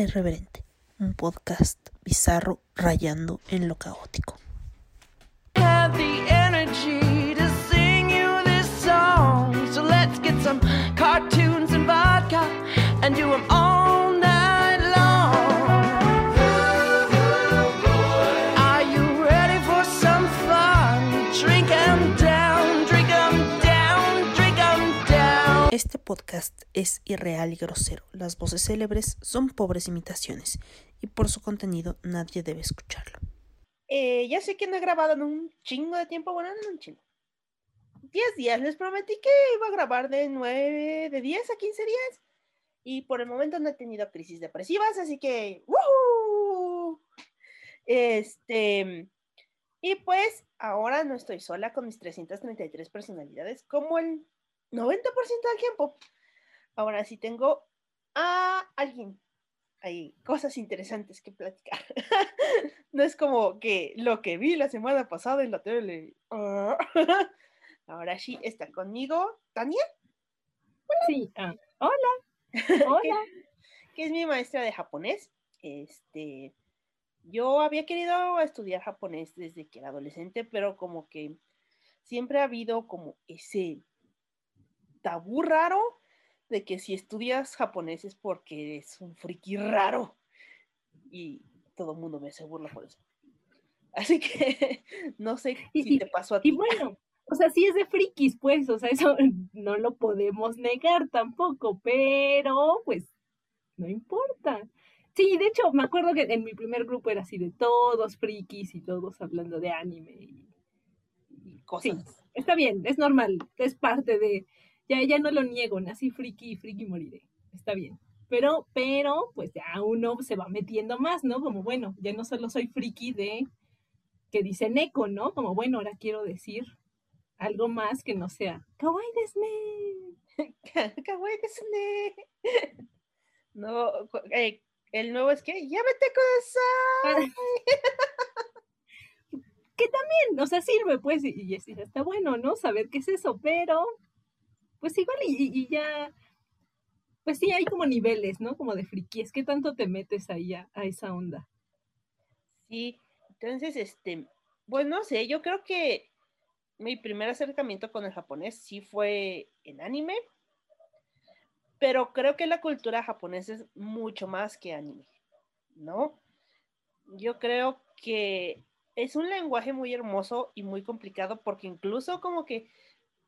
Irreverente, un podcast bizarro rayando en lo caótico. Es irreal y grosero. Las voces célebres son pobres imitaciones y por su contenido nadie debe escucharlo. Eh, ya sé que no he grabado en un chingo de tiempo, bueno, no en un chingo. 10 días, les prometí que iba a grabar de 9, de 10 a 15 días. Y por el momento no he tenido crisis depresivas, así que ¡woohoo! Este, y pues ahora no estoy sola con mis 333 personalidades como el 90% del tiempo. Ahora sí tengo a alguien. Hay cosas interesantes que platicar. no es como que lo que vi la semana pasada en la tele. Ah. Ahora sí está conmigo Tania, Sí, ah, hola, hola. que es mi maestra de japonés. Este, yo había querido estudiar japonés desde que era adolescente, pero como que siempre ha habido como ese tabú raro de que si estudias japonés es porque eres un friki raro. Y todo el mundo me se burla por eso. Así que no sé Y- si te pasó a ti. Y bueno, o sea, sí es de frikis, pues, o sea, eso no lo podemos negar tampoco, pero pues no importa. Sí, de hecho, me acuerdo que en mi primer grupo era así de todos frikis y todos hablando de anime. Y, y cosas. Sí, está bien, es normal, es parte de, ya, ya no lo niego, nací friki y friki moriré, está bien. Pero, pero, pues ya uno se va metiendo más, ¿no? Como, bueno, ya no solo soy friki de que dice Neko, ¿no? Como, bueno, ahora quiero decir algo más que no sea kawaii desne. Kawaii desu ne. No, eh, el nuevo es que ya vete con Que también, o sea, sirve, pues, y, y y está bueno, ¿no? Saber qué es eso, pero, pues igual y, ya, pues sí, hay como niveles, ¿no? Como de frikies, ¿qué tanto te metes ahí a, a esa onda? Sí, entonces, este, pues no sé, yo creo que mi primer acercamiento con el japonés sí fue en anime, pero creo que la cultura japonesa es mucho más que anime, ¿no? Yo creo que es un lenguaje muy hermoso y muy complicado porque incluso como que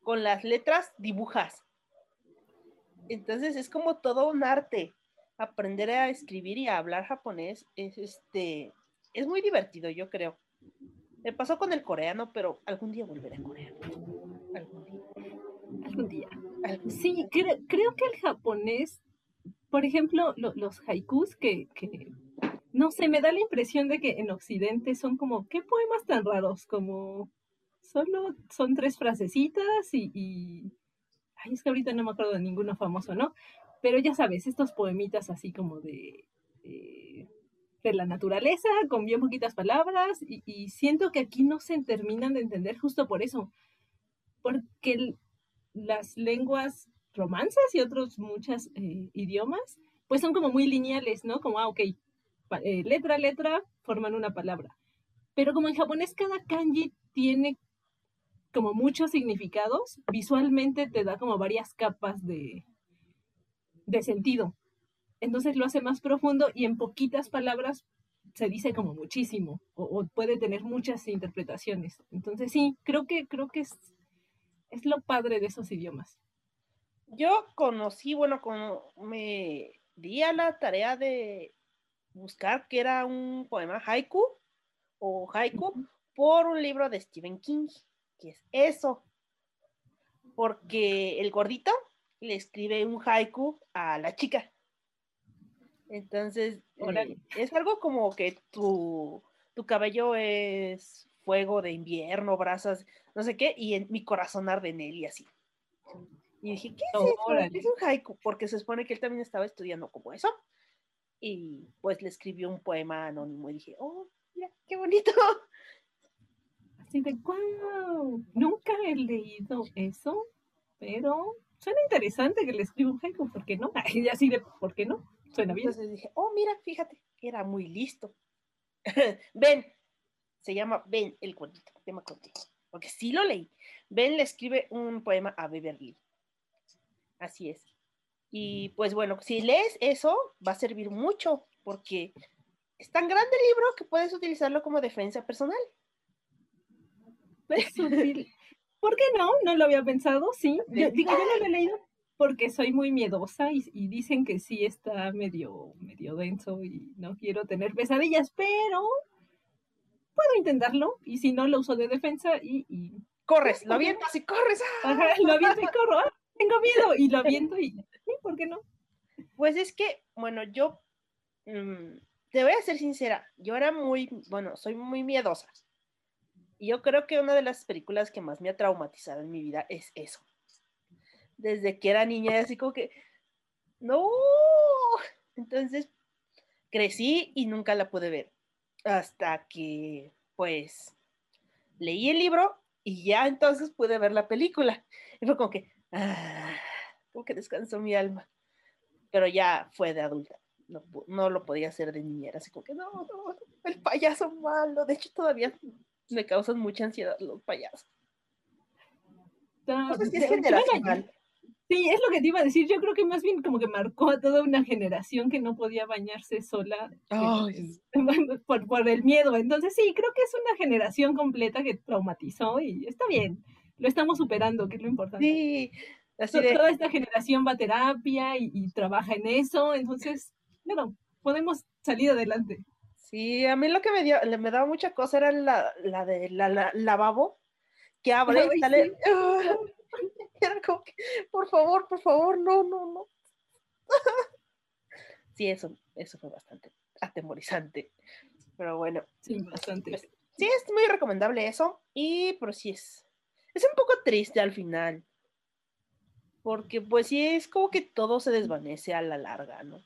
con las letras dibujas. Entonces es como todo un arte. Aprender a escribir y a hablar japonés es este es muy divertido, yo creo. Me pasó con el coreano, pero algún día volveré a coreano. Algún día. Algún día. algún día. Sí, cre- creo que el japonés, por ejemplo, lo- los haikus que, que, no sé, me da la impresión de que en Occidente son como, ¿qué poemas tan raros? Como, solo son tres frasecitas y, y- ay, es que ahorita no me acuerdo de ninguno famoso, ¿no? Pero ya sabes, estos poemitas así como de, de, de la naturaleza, con bien poquitas palabras, y, y siento que aquí no se terminan de entender justo por eso, porque el- las lenguas romances y otros muchos eh, idiomas, pues son como muy lineales, ¿no? Como, ah, ok, eh, letra letra forman una palabra. Pero como en japonés cada kanji tiene como muchos significados, visualmente te da como varias capas de, de sentido. Entonces lo hace más profundo y en poquitas palabras se dice como muchísimo o, o puede tener muchas interpretaciones. Entonces sí, creo que, creo que es, es lo padre de esos idiomas. Yo conocí, bueno, como me di a la tarea de buscar que era un poema haiku o haiku por un libro de Stephen King, que es eso. Porque el gordito le escribe un haiku a la chica. Entonces, eh, es algo como que tu, tu cabello es fuego de invierno, brasas, no sé qué, y en mi corazón arde en él y así. Y dije, ¿qué es eso? Órale. Es un haiku, porque se supone que él también estaba estudiando como eso. Y pues le escribió un poema anónimo y dije, oh, mira, qué bonito. Así de, wow, nunca he leído eso, pero suena interesante que le escriba un haiku, ¿por qué no? Y así de, ¿por qué no? Suena bien. Entonces dije, oh, mira, fíjate, era muy listo. Ben, se llama Ben el cuentito, me acordé, porque sí lo leí. Ben le escribe un poema a Beverly. Así es. Y pues bueno, si lees eso, va a servir mucho, porque es tan grande el libro que puedes utilizarlo como defensa personal. Es útil. ¿Por qué no? No lo había pensado, sí. Yo, digo, yo no lo he leído porque soy muy miedosa y, y dicen que sí está medio, medio denso y no quiero tener pesadillas, pero puedo intentarlo y si no lo uso de defensa y, y Corres, lo avientas y corres. ajá, lo aviento y corro. ¡Ah! tengo miedo y lo aviento y sí, ¿por qué no? Pues es que, bueno, yo mm, te voy a ser sincera, yo era muy, bueno, soy muy miedosa. Y yo creo que una de las películas que más me ha traumatizado en mi vida es eso. Desde que era niña, así como que, no. Entonces, crecí y nunca la pude ver. Hasta que, pues, leí el libro y ya entonces pude ver la película. Y fue como que, ah, como que descansó mi alma. Pero ya fue de adulta. No, no lo podía hacer de niñera. Así como que, no, no, el payaso malo. De hecho, todavía me causan mucha ansiedad los payasos. No si de- es bueno, generacional. Sí, es lo que te iba a decir. Yo creo que más bien como que marcó a toda una generación que no podía bañarse sola Ay, por, por el miedo. Entonces sí, creo que es una generación completa que traumatizó y está bien. Lo estamos superando, que es lo importante. Sí, así de, Toda esta generación va a terapia y, y trabaja en eso, entonces, claro, podemos salir adelante. Sí, a mí lo que me dio, le- me daba mucha cosa era la, la de la, la- lavabo, que abre y sale. sí. Era como que, por favor, por favor, no, no, no. Sí, eso, eso fue bastante atemorizante. Pero bueno, Sí, bastante. Pues, sí es muy recomendable eso. Y pero sí es. Es un poco triste al final. Porque pues sí es como que todo se desvanece a la larga, ¿no?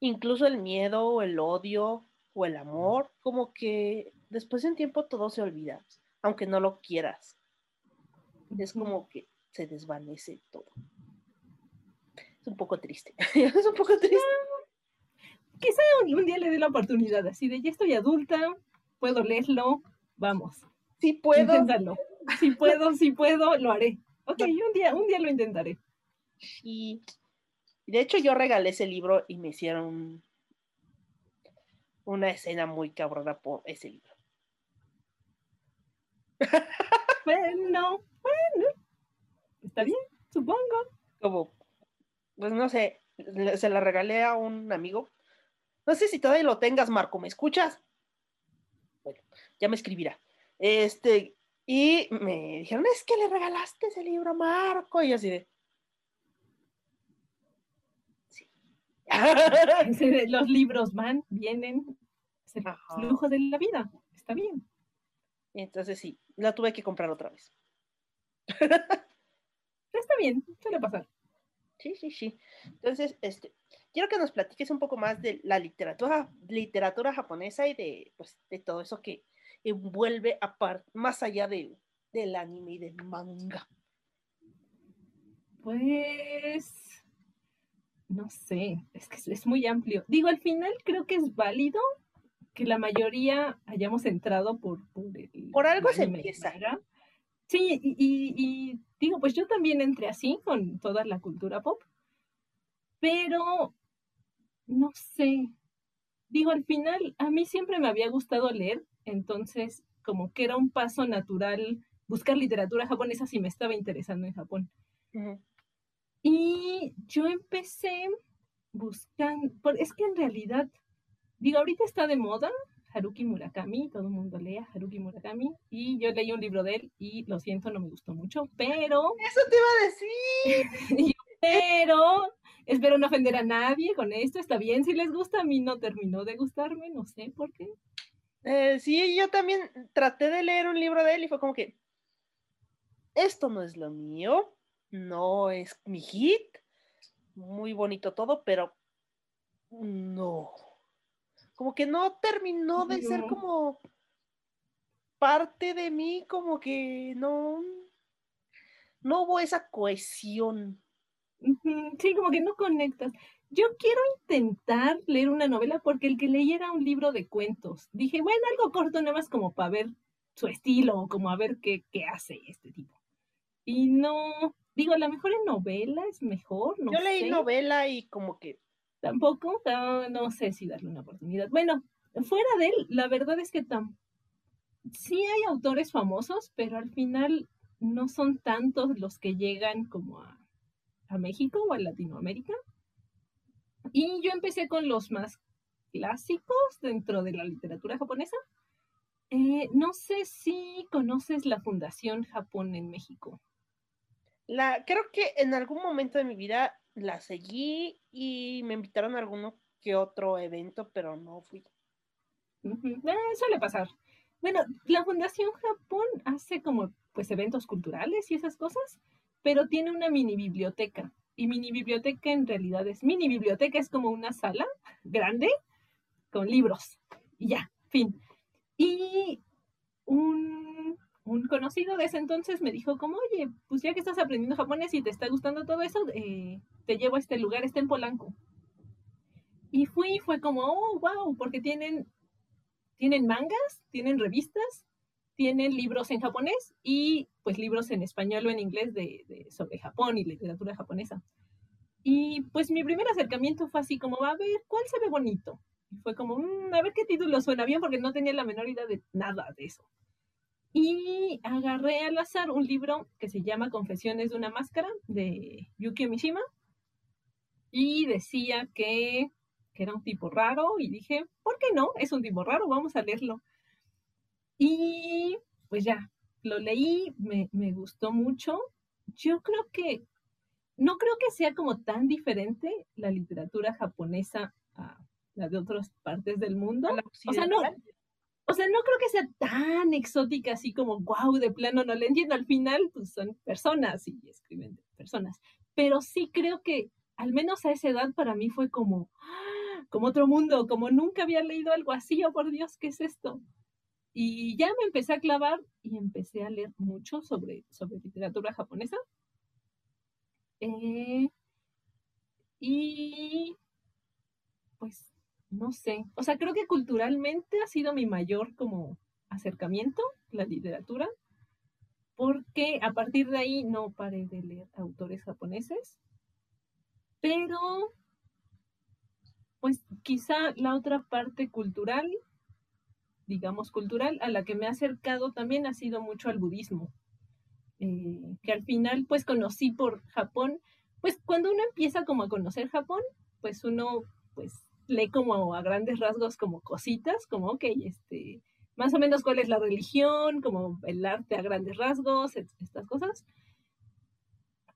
Incluso el miedo o el odio o el amor, como que después de un tiempo todo se olvida, aunque no lo quieras. Es como que se desvanece todo. Es un poco triste. es un poco triste. Quizá un, un día le dé la oportunidad, así de ya estoy adulta, puedo leerlo, vamos, Sí puedo. inténtalo. Si puedo, si puedo, lo haré. Ok, un día, un día lo intentaré. Y de hecho yo regalé ese libro y me hicieron una escena muy cabrona por ese libro. Bueno, bueno, está bien, supongo. Como, pues no sé, se la regalé a un amigo. No sé si todavía lo tengas, Marco, ¿me escuchas? Bueno, ya me escribirá. Este, y me dijeron, es que le regalaste ese libro a Marco. Y yo así de. Sí. Ese de Los libros van, vienen, es el Ajá. flujo de la vida, está bien. Entonces sí, la tuve que comprar otra vez. Está bien, suele pasar. Sí, sí, sí. Entonces, este, quiero que nos platiques un poco más de la literatura, literatura japonesa y de, pues, de todo eso que envuelve aparte, más allá de, del anime y del manga. Pues, no sé, es que es- muy amplio. Digo, al final creo que es válido que la mayoría hayamos entrado por, por el Por algo el se empieza. manga. Sí, y, y- y digo, pues yo también entré así con toda la cultura pop, pero no sé. Digo, al final a mí siempre me había gustado leer, entonces como que era un paso natural buscar literatura japonesa si me estaba interesando en Japón. Y yo empecé buscando, es que en realidad, digo, ahorita está de moda Haruki Murakami, todo el mundo lee a Haruki Murakami, y yo leí un libro de él y lo siento, no me gustó mucho, pero, Eso te iba a decir. pero, espero no ofender a nadie con esto, está bien si les gusta, a mí no terminó de gustarme, no sé por qué. Eh, sí, yo también traté de leer un libro de él y fue como que, esto no es lo mío, no es mi hit, muy bonito todo, pero no. Como que no terminó de ser como parte de mí, como que no, no hubo esa cohesión. Sí, como que no conectas. yo quiero intentar leer una novela porque el que leí era un libro de cuentos. Dije, bueno, algo corto nada más como para ver su estilo, como a ver qué, qué hace este tipo. Y no, digo, a lo mejor en novela es mejor, no Yo leí sé. novela y como que Tampoco, no, no sé si darle una oportunidad. Bueno, fuera de él, la verdad es que tam sí hay autores famosos, pero al final no son tantos los que llegan como a, a México o a Latinoamérica. Y yo empecé con los más clásicos dentro de la literatura japonesa. Eh, no sé si conoces la Fundación Japón en México. La creo que en algún momento de mi vida la seguí y me invitaron a alguno que otro evento, pero no fui. Eh, suele pasar. Bueno, la Fundación Japón hace como pues eventos culturales y esas cosas, pero tiene una mini biblioteca. Y mini biblioteca en realidad es mini biblioteca, es como una sala grande con libros. Y ya, fin. Y un, un conocido de ese entonces me dijo como, oye, pues ya que estás aprendiendo japonés y te está gustando todo eso, eh, te llevo a este lugar, está en Polanco. Y fui, fue como, oh, wow, porque tienen tienen mangas, tienen revistas, tienen libros en japonés y pues libros en español o en inglés de, de- sobre Japón y literatura japonesa. Y pues mi primer acercamiento fue así como, a ver, ¿cuál se ve bonito? Y fue como, "Mm, a ver qué título suena bien porque no tenía la menor idea de nada de eso. Y agarré al azar un libro que se llama Confesiones de una máscara de Yukio Mishima y decía que que era un tipo raro y dije, ¿por qué no? Es un tipo raro, vamos a leerlo. Y pues ya, lo leí, me, me gustó mucho. Yo creo que, no creo que sea como tan diferente la literatura japonesa a la de otras partes del mundo. O sea, no. O sea, no creo que sea tan exótica así como, wow, de plano no le entiendo. Al final, pues son personas y escriben de personas. Pero sí creo que, al menos a esa edad, para mí fue como, ¡ah! como otro mundo, como nunca había leído algo así, oh por Dios, ¿qué es esto? Y ya me empecé a clavar y empecé a leer mucho sobre, sobre literatura japonesa. Eh, y pues no sé, o sea, creo que culturalmente ha sido mi mayor como acercamiento la literatura, porque a partir de ahí no paré de leer autores japoneses, pero pues quizá la otra parte cultural, digamos cultural, a la que me he acercado también ha sido mucho al budismo, eh, que al final pues conocí por Japón, pues cuando uno empieza como a conocer Japón, pues uno pues lee como a grandes rasgos como cositas, como, ok, este, más o menos cuál es la religión, como el arte a grandes rasgos, estas cosas.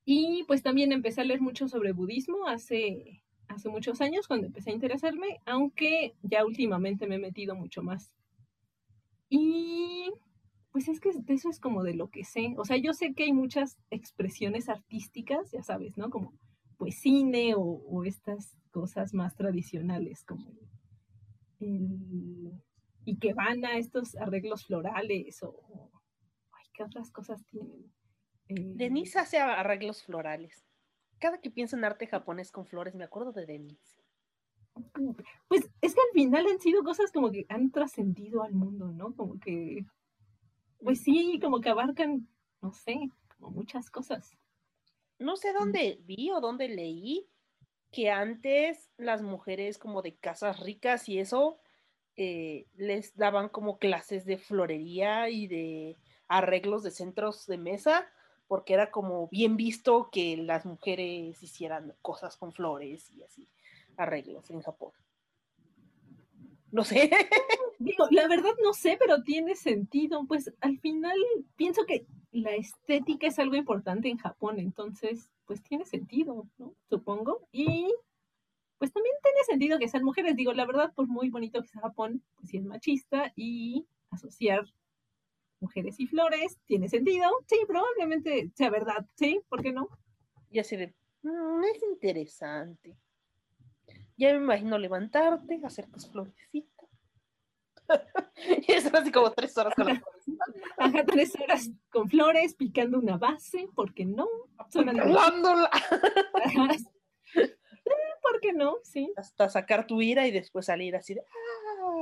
Y pues también empecé a leer mucho sobre budismo hace, hace muchos años, cuando empecé a interesarme, aunque ya últimamente me he metido mucho más. Y pues es que de eso es como de lo que sé. O sea, yo sé que hay muchas expresiones artísticas, ya sabes, ¿no? Como pues cine o, o estas cosas más tradicionales, como el, y que van a estos arreglos florales o, o- ay, ¿qué otras cosas tienen? Eh, Denise hace arreglos florales. Cada que pienso en arte japonés con flores, me acuerdo de Denise. Pues es que al final han sido cosas como que han trascendido al mundo, ¿no? Como que, pues sí, como que abarcan, no sé, como muchas cosas. No sé dónde vi o dónde leí que antes las mujeres como de casas ricas y eso eh, les daban como clases de florería y de arreglos de centros de mesa, porque era como bien visto que las mujeres hicieran cosas con flores y así, arreglos en Japón. No sé. Digo, la verdad no sé, pero tiene sentido. Pues al final pienso que la estética es algo importante en Japón, entonces, pues tiene sentido, ¿no? Supongo. Y pues también tiene sentido que sean mujeres. Digo, la verdad, por muy bonito que sea Japón, pues sí es machista y asociar mujeres y flores tiene sentido. Sí, probablemente sea verdad, ¿sí? ¿Por qué no? Y así de, "Mm, es interesante. Ya me imagino levantarte, hacer tus florecitas. y eso así como tres horas con las florecitas. Ajá, tres horas con flores, picando una base, ¿por qué no? Ajá. Eh, ¿por qué no? Sí. Hasta sacar tu ira y después salir así de,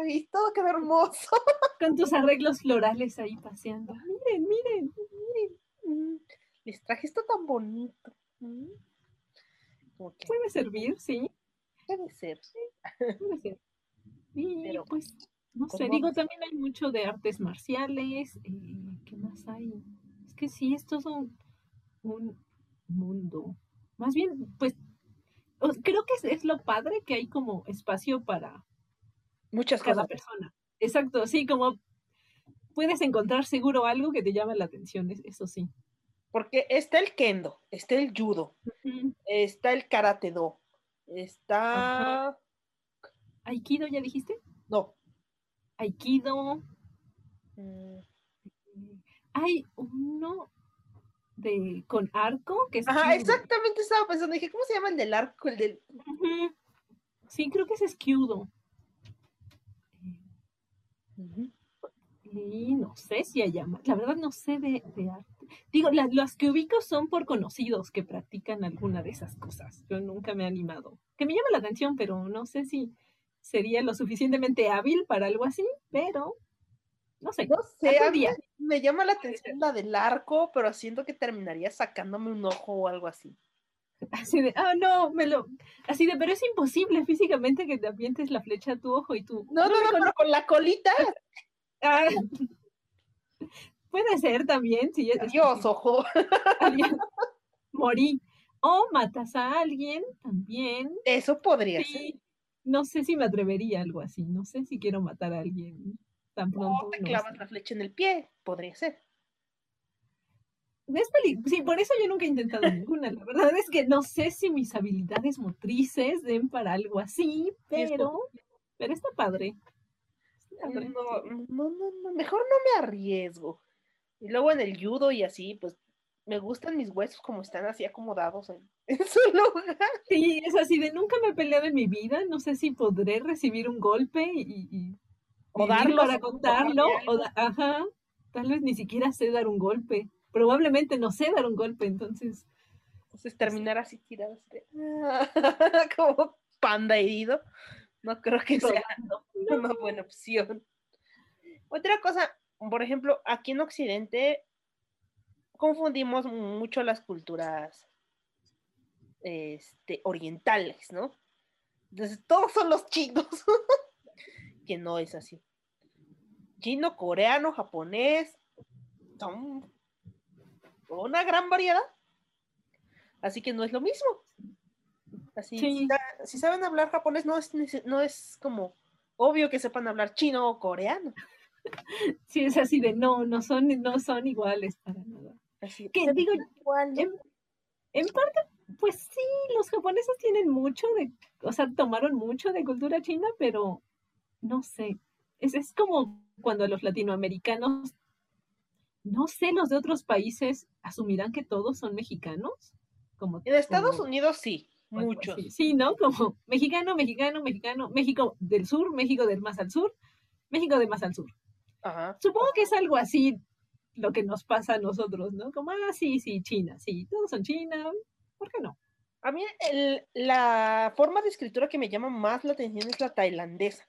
¡ay! Todo quedó hermoso. Con tus arreglos florales ahí paseando. Miren, miren. Miren, mm, les traje esto tan bonito. Mm. Puede servir, sí. debe ser. Puede ser. Y Pero, pues, no ¿cómo sé, digo, también hay mucho de artes marciales. eh, ¿Qué más hay? Es que sí, es todo un, un mundo. Más bien, pues, creo que es, es lo padre que hay como espacio para Muchas cada cosas. persona. Exacto, sí, como puedes encontrar seguro algo que te llama la atención, es- eso sí. Porque está el kendo, está el judo, está el karate do, está... Aikido, ¿ya dijiste? No. Aikido. mm, Hay uno de con arco que es Ajá, exactamente estaba pensando, dije, ¿cómo se llama el del arco? El del... Sí, creo que es Kyudo. Y no sé si hay más. La verdad no sé de, de arte. Digo, la- las que ubico son por conocidos que practican alguna de esas cosas. Yo nunca me he animado. Que me llama la atención, pero no sé si sería lo suficientemente hábil para algo así, pero no sé. No sé, a mí me llama la atención la del arco, pero siento que terminaría sacándome un ojo o algo así. Así de, ah, no, me lo. Así de, pero es imposible físicamente que te avientes la flecha a tu ojo y tú. No, no, no, con- pero con la colita, Ah. Puede ser también, sí. es adiós, ojo. Morí. O matas a alguien también. Eso podría ser. No sé si me atrevería a algo así. No sé si quiero matar a alguien tan pronto. O te no clavas sé. la flecha en el pie, podría ser. Es peli- Sí, por eso yo nunca he intentado ninguna. La verdad es que no sé si mis habilidades motrices den para algo así, pero, pero está padre. Está No, padre, no, no, no, mejor no me arriesgo. Y luego en el judo y así, pues me gustan mis huesos como están así acomodados en, en su lugar. Sí, es así de nunca me he peleado en mi vida. No sé si podré recibir un golpe y, y O darlos, para contarlo. O da- ajá, tal vez ni siquiera sé dar un golpe. Probablemente no sé dar un golpe, entonces. Entonces terminar así tirado, así de, como panda herido. No creo que sea una buena opción. Otra cosa, por ejemplo, aquí en Occidente confundimos mucho las culturas este, orientales, ¿no? Entonces, todos son los chinos, que no es así. Chino, coreano, japonés, son una gran variedad. Así que no es lo mismo. Así, Sí. si, si saben hablar japonés, no es, no es como obvio que sepan hablar chino o coreano. Sí, es así de no, no son, no son iguales para nada. Así, Que digo, igual, en, en parte, pues sí, los japoneses tienen mucho de, o sea, tomaron mucho de cultura china, pero no sé. Es, es como cuando los latinoamericanos, no sé, los de otros países asumirán que todos son mexicanos. Como, En Estados como- Unidos sí, o algo muchos. Sí, ¿no? Como mexicano, mexicano, mexicano, México del sur, México del más al sur, México de más al sur. Ajá. Supongo que es algo así lo que nos pasa a nosotros, ¿no? Como, ah, sí, sí, China, sí, todos son China, ¿por qué no? A mí el- la forma de escritura que me llama más la atención es la tailandesa.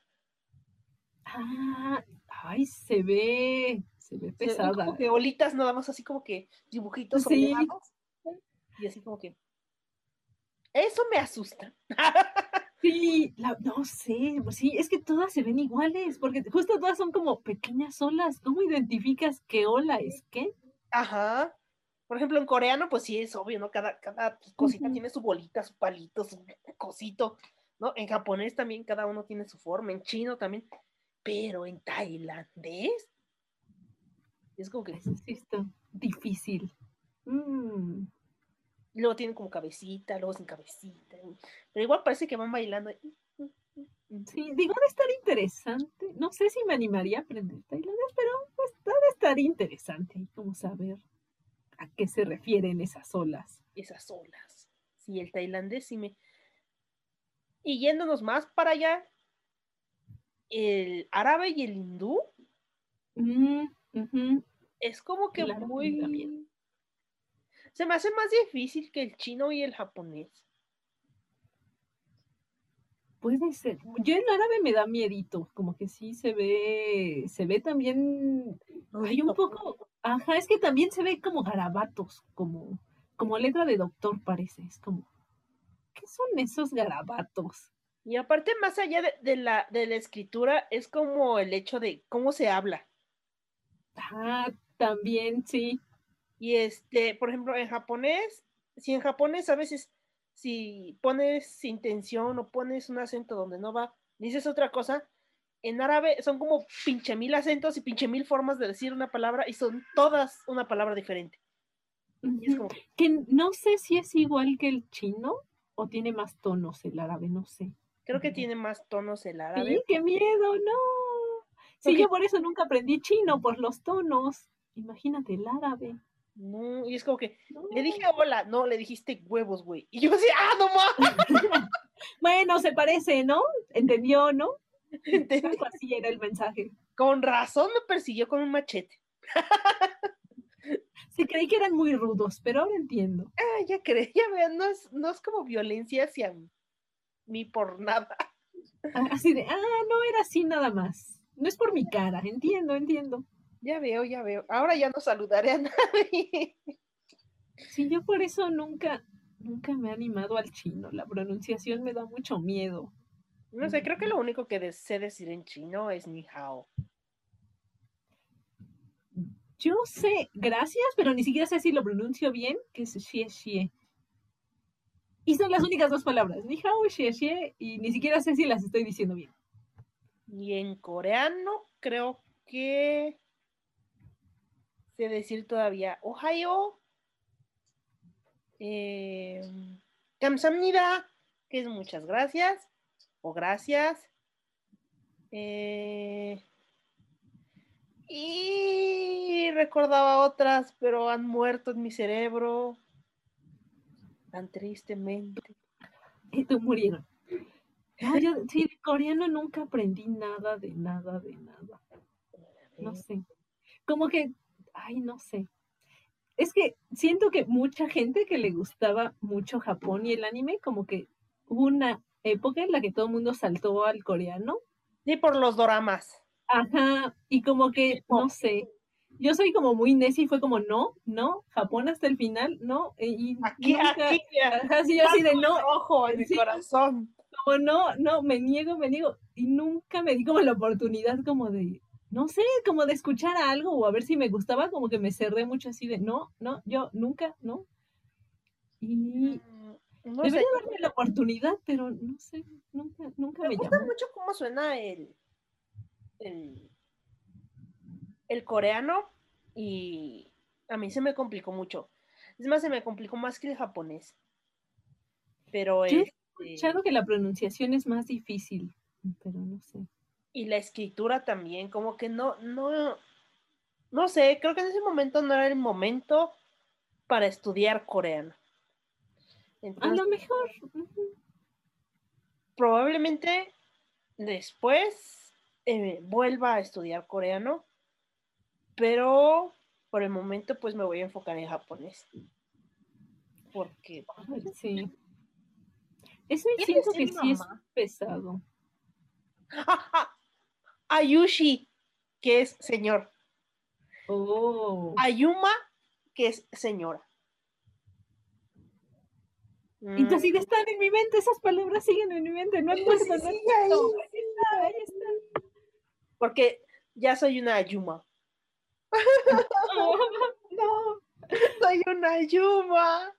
Ah, ay, se ve, se ve Se ven pesada. como que bolitas nada más así como que dibujitos Sí. soleados, y así como que eso me asusta. Sí, la- no sé, pues sí, es que todas se ven iguales, porque justo todas son como pequeñas olas. ¿Cómo identificas qué ola es qué? Ajá. Por ejemplo, en coreano, pues sí es obvio, ¿no? Cada, cada cosita tiene su bolita, su palito, su cosito, ¿no? En japonés también cada uno tiene su forma, en chino también, pero en tailandés es como que Eso sí está difícil. Mm, luego tienen como cabecita, luego sin cabecita, pero igual parece que van bailando. Sí, digo, de estar interesante. No sé si me animaría a aprender tailandés, pero pues de estar interesante como saber a qué se refieren esas olas. esas olas. Sí, el tailandés sí me. Y yéndonos más para allá, el árabe y el hindú Mm, es como que muy. también. Se me hace más difícil que el chino y el japonés. Puede ser. Yo el árabe me da miedito, como que sí se ve, se ve también, hay un poco, ajá, es que también se ve como garabatos, como, como letra de doctor parece, es como, ¿qué son esos garabatos? Y aparte, más allá de, de la, de la escritura, es como el hecho de cómo se habla. Ah, también, sí. Y este, por ejemplo, en japonés, si en japonés a veces, si pones intención o pones un acento donde no va, dices otra cosa, en árabe son como pinche mil acentos y pinche mil formas de decir una palabra y son todas una palabra diferente. Y es Ujú. como, Que no sé si es igual que el chino o tiene más tonos el árabe, no sé. creo que tiene más tonos el Sí, árabe. qué miedo, no. Sí, Porque- yo por eso nunca aprendí chino, por los tonos. Imagínate el árabe. No, y es como que No. le dije hola, no, le dijiste huevos, güey. Y yo así, ah, no más. Bueno, se parece, ¿no? ¿Entendió, no? Entendí. Algo así era el mensaje. Con razón me persiguió con un machete. Sí, creí que eran muy rudos, pero ahora entiendo. Ah, ya creí, ya vean, no es, no es como violencia hacia mí por nada. Ah, Así de, ah, no era así nada más. No es por mi cara, entiendo, entiendo. Ya veo, ya veo. Ahora ya no saludaré a nadie. Sí, yo por eso nunca, nunca me he animado al chino. La pronunciación me da mucho miedo. No sé, creo que lo único que sé decir en chino es ni hao. Yo sé gracias, pero ni siquiera sé si lo pronuncio bien, que es xie xie. Y son las únicas dos palabras, ni hao y xie xie, y ni siquiera sé si las estoy diciendo bien. Y en coreano creo que sé decir todavía Ohio, eh, Kamsamnida, que es muchas gracias, o gracias. Eh, y recordaba otras, pero han muerto en mi cerebro, tan tristemente. Y tú murieron. Ah, yo, sí, de coreano nunca aprendí nada de nada de nada. No sé. Como que ay, no sé. Es que siento que mucha gente que le gustaba mucho Japón y el anime, como que hubo una época en la que todo el mundo saltó al coreano. Sí, por los doramas. Ajá, y como que, no sé. Yo soy como muy necia y fue como, no, no, Japón hasta el final, no. e- Y Aquí, nunca- aquí, Ajá, sí, yo así de no, ojo en mi corazón. como no, no, me niego, me niego. Y nunca me di como la oportunidad como de, no sé, como de escuchar algo o a ver si me gustaba, como que me cerré mucho así de, no, no, yo nunca, no. Y Mm, No sé, debería darme la oportunidad, pero no sé, nunca, nunca me me gusta llamó. mucho cómo suena el, el, el coreano y a mí se me complicó mucho. Es más, se me complicó más que el japonés. Pero Yo he este, escuchado que la pronunciación es más difícil, pero no sé. Y la escritura también, como que no, no, no sé, creo que en ese momento no era el momento para estudiar coreano. A lo mejor, probablemente después eh, vuelva a estudiar coreano, pero por el momento pues me voy a enfocar en japonés. Porque sí. Eso ¿Qué siento que sí es mamá? pesado. Ayushi, que es señor. Oh. Ayuma, que es señora. Y tú así de están en mi mente, esas palabras siguen en mi mente, no han muerto, no ahí. Ahí está, ahí está. Porque ya soy una Ayuma. No, Soy una Ayuma.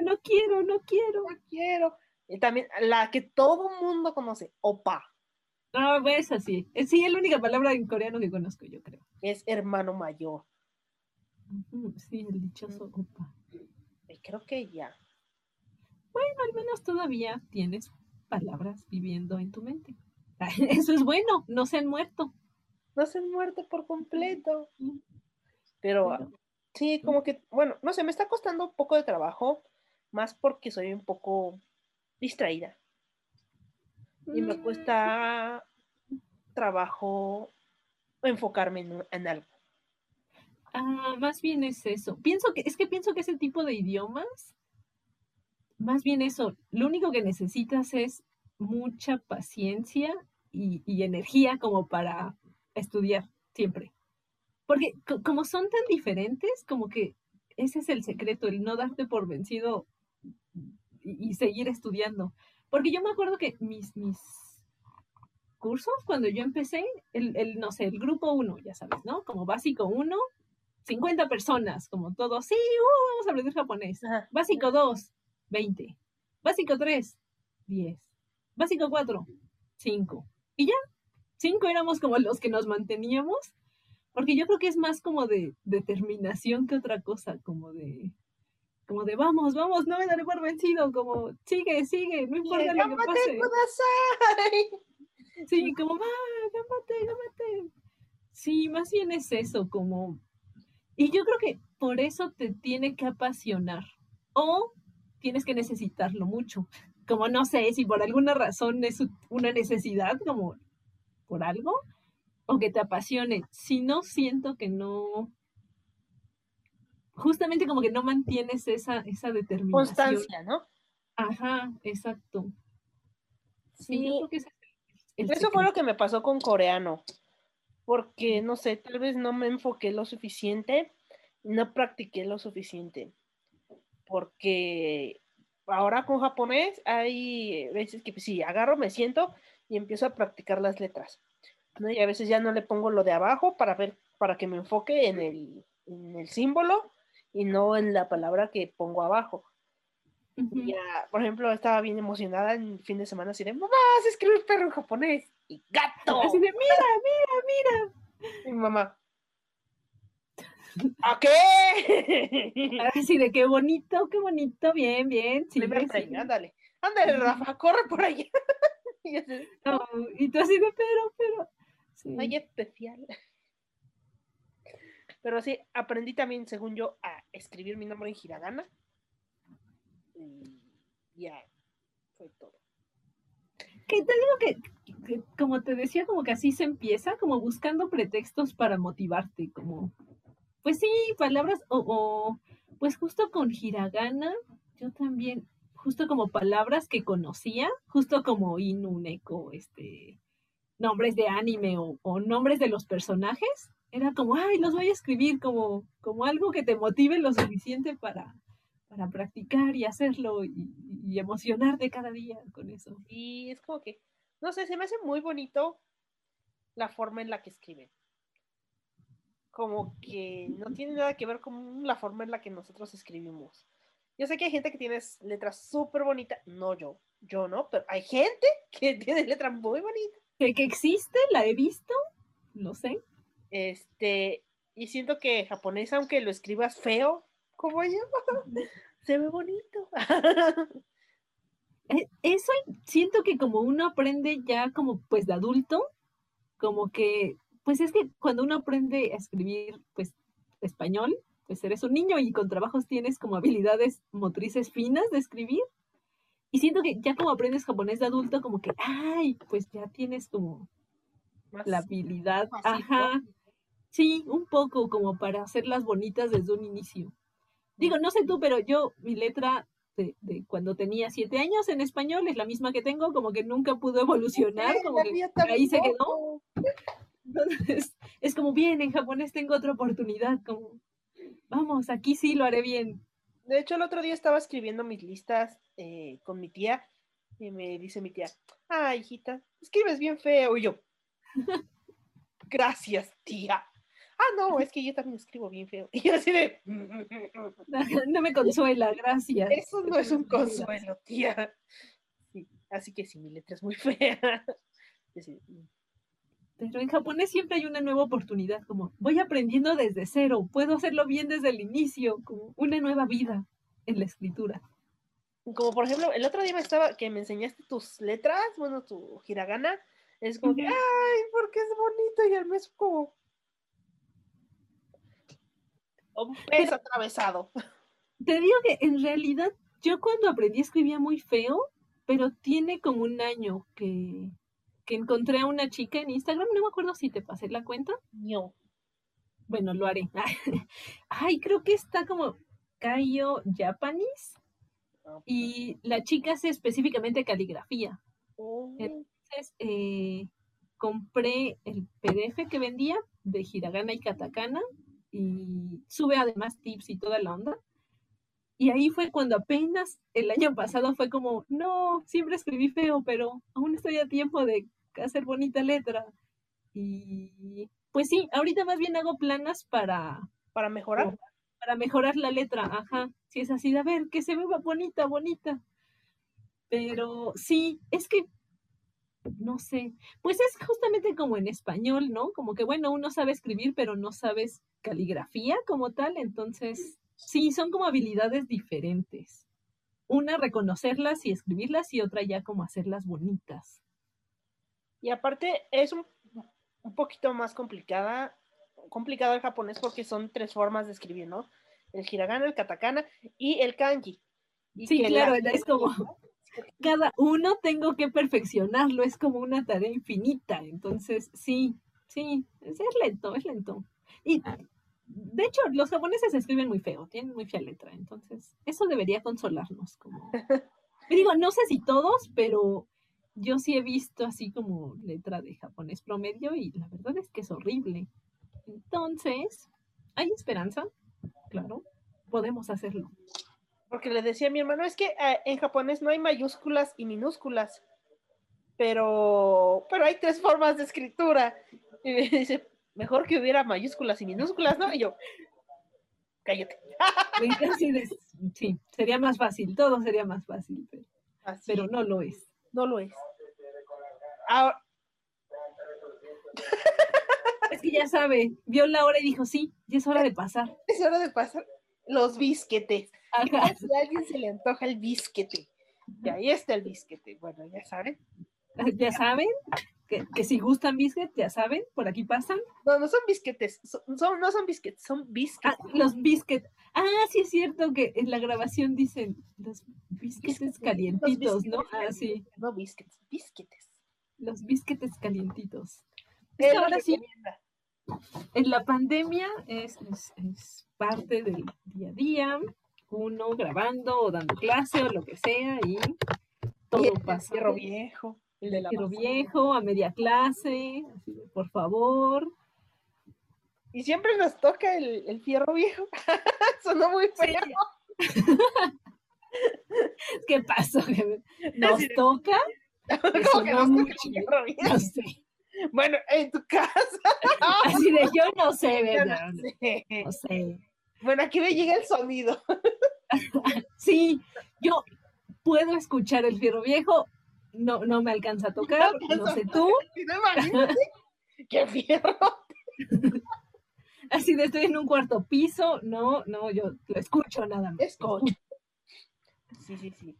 no quiero, no quiero. No quiero. Y también la que todo mundo conoce, Opa, No, ves así. Sí, es la única palabra en coreano que conozco, yo creo. es hermano mayor. Sí, el dichoso opa. Y creo que ya. Bueno, al menos todavía tienes palabras viviendo en tu mente. Eso es bueno, no se han muerto. No se han muerto por completo. Pero pero- sí, como que, bueno, no sé, me está costando un poco de trabajo, más porque soy un poco distraída. Y me Mm, cuesta trabajo enfocarme en, en algo. Ah, más bien es eso. Pienso que, es que pienso que ese tipo de idiomas más bien eso, lo único que necesitas es mucha paciencia y, y energía como para estudiar siempre. Porque co- como son tan diferentes, como que ese es el secreto, el no darte por vencido y, y seguir estudiando. Porque yo me acuerdo que mis, mis cursos, cuando yo empecé, el, el, no sé, el grupo 1, ya sabes, ¿no? Como básico 1, 50 personas, como todos, sí, uh, vamos a aprender japonés. Ajá. Básico 2, 20. Básico 3, 10. Básico 4, 5. Y ya, 5 éramos como los que nos manteníamos, porque yo creo que es más como de determinación que otra cosa, como de, como de vamos, vamos, no me daré por vencido, como sigue, sigue, no importa lo que ¡Gámate, pase. kudasai! Sí, como va, gámate, gámate. Sí, más bien es eso, como... Y yo creo que por eso te tiene que apasionar. O tienes que necesitarlo mucho. Como no sé si por alguna razón es una necesidad, como por algo, o que te apasione. Si no, siento que no. Justamente como que no mantienes esa, esa determinación. Constancia, ¿no? Ajá, exacto. Sí, Sí, yo creo que es el Eso fue lo que me pasó con coreano, porque no sé, tal vez no me enfoqué lo suficiente, no practiqué lo suficiente, porque ahora con japonés hay veces que pues, sí, agarro, me siento y empiezo a practicar las letras, ¿no? Y a veces ya no le pongo lo de abajo para ver, para que me enfoque en el, en el símbolo y no en la palabra que pongo abajo. Ujú. Y ya, por ejemplo, estaba bien emocionada en el fin de semana, así de, mamá, se escribe perro en japonés y gato. Así de, mira, mira, Mi mamá. ¿A qué? mira. Así de, qué bonito, qué bonito, bien, bien. Sigue. premio, ándale. Ándale, Rafa, corre por allá. y así, No, y tú así de, pero, pero. Sí. especial. Pero sí, aprendí también, según yo, a escribir mi nombre en hiragana. Y ya, fue todo. Que te digo que, como te decía, como que así se empieza, como buscando pretextos para motivarte, como, pues sí, palabras, o, o pues justo con hiragana, yo también, justo como palabras que conocía, justo como Inu, Neko, este, nombres de anime o, o nombres de los personajes, era como, ay, los voy a escribir como, como algo que te motive lo suficiente para, para practicar y hacerlo y, y emocionarte cada día con eso. Y es como que, no sé, se me hace muy bonito la forma en la que escriben. Como que no tiene nada que ver con la forma en la que nosotros escribimos. Yo sé que hay gente que tiene letras súper bonitas, no yo, yo no, pero hay gente que tiene letras muy bonitas. Que, que existe, la he visto, lo sé. Este, y siento que japonés, aunque lo escribas feo, como yo, se ve bonito. E- Eso siento que como uno aprende ya como pues de adulto, como que, pues es que cuando uno aprende a escribir pues español, pues eres un niño y con trabajos tienes como habilidades motrices finas de escribir. Y siento que ya como aprendes japonés de adulto, como que, ay, pues ya tienes como la habilidad, ajá, sí, un poco como para hacerlas bonitas desde un inicio. Digo, no sé tú, pero yo, mi letra de, de cuando tenía siete años en español es la misma que tengo, como que nunca pudo evolucionar, Sí, como que ahí se quedó. Entonces, es como, bien, en japonés tengo otra oportunidad, como, vamos, aquí sí lo haré bien. De hecho, el otro día estaba escribiendo mis listas eh, con mi tía y me dice mi tía, ah, hijita, escribes bien feo. Y yo, gracias, tía. Ah, no, es que yo también escribo bien feo. Y yo así de, No me consuela, gracias. eso no es un consuelo, tía. Sí, así que sí, mi letra es muy fea. "Mm". Pero en japonés siempre hay una nueva oportunidad, como voy aprendiendo desde cero, puedo hacerlo bien desde el inicio, como una nueva vida en la escritura. Como por ejemplo, el otro día me estaba, que me enseñaste tus letras, bueno, tu hiragana, es como que, ay, porque es bonito y al mes como un pez atravesado. Te digo que en realidad yo cuando aprendí escribía muy feo, pero tiene como un año que, que encontré a una chica en Instagram, no me acuerdo si te pasé la cuenta, No. bueno, lo haré. Ay, creo que está como Kaio Japanese. Ah, y la chica hace específicamente caligrafía. oh, Entonces, eh, compré el PDF que vendía de hiragana y katakana y sube además tips y toda la onda. Y ahí fue cuando apenas el año pasado fue como, no, siempre escribí feo, pero aún estoy a tiempo de hacer bonita letra. Y pues sí, ahorita más bien hago planas para, para mejorar. para mejorar la letra, ajá. Si es así, de, a ver, que se vea bonita, bonita. Pero sí, es que, no sé, pues es justamente como en español, ¿no? Como que, bueno, uno sabe escribir, pero no sabes caligrafía como tal, entonces, sí, son como habilidades diferentes. Una, reconocerlas y escribirlas, y otra ya como hacerlas bonitas. Y aparte es un, un poquito más complicada, complicado el japonés porque son tres formas de escribir, ¿no? El hiragana, el katakana y el kanji. Y Sí, claro, la- es como cada uno tengo que perfeccionarlo, es como una tarea infinita. Entonces, sí, sí, es, es lento, es lento. Y de hecho, los japoneses escriben muy feo, tienen muy fea letra, entonces eso debería consolarnos. Como... Y digo, no sé si todos, pero yo sí he visto así como letra de japonés promedio y la verdad es que es horrible. Entonces, hay esperanza, claro, podemos hacerlo. Porque le decía a mi hermano, es que eh, en japonés no hay mayúsculas y minúsculas, pero, pero hay tres formas de escritura. Y me dice, mejor que hubiera mayúsculas y minúsculas, ¿no? Y yo, cállate. Sí, sería más fácil, todo sería más fácil, pero, Así, pero no lo es. no lo es. Ahora, Es que ya sabe, vio la hora y dijo, sí, ya es hora de pasar. es hora de pasar los bisquetes. Ajá. Si a alguien se le antoja el bisquete. Y ahí está el bisquete. Bueno, ya saben. Ya saben, que, que si gustan biscuits, ya saben, por aquí pasan. No, no son bisquetes. Son, son- no son bisquetes, son Ah, bisquetes. los biscuits. Ah, sí es cierto que en la grabación dicen los biscuits Bisquetes, calientitos, los ¿no? bisquetes Ah, sí, No bisquetes, bisquetes. los biscuits calientitos. Es que ahora sí, recomienda. En la pandemia es, es, es parte del día a día, uno grabando o dando clase o lo que sea y todo Y pasa. viejo. El de la Fierro basura. viejo, a media clase, así de, por favor. Y siempre nos toca el, el fierro viejo. Sonó muy Sí. feo. ¿Qué pasó? Nos toca, ¿Cómo que sonó nos toca el fierro viejo? no sé. Bueno, en tu casa. Así de yo no sé, ¿verdad? no sé. No sé. Bueno, aquí me llega el sonido. Sí, yo puedo escuchar el fierro viejo, no, no me alcanza a tocar, no sé tú. ¡Qué fierro! Así de estoy en un cuarto piso, no, no, yo lo escucho nada más. Escucha. Sí, sí, sí.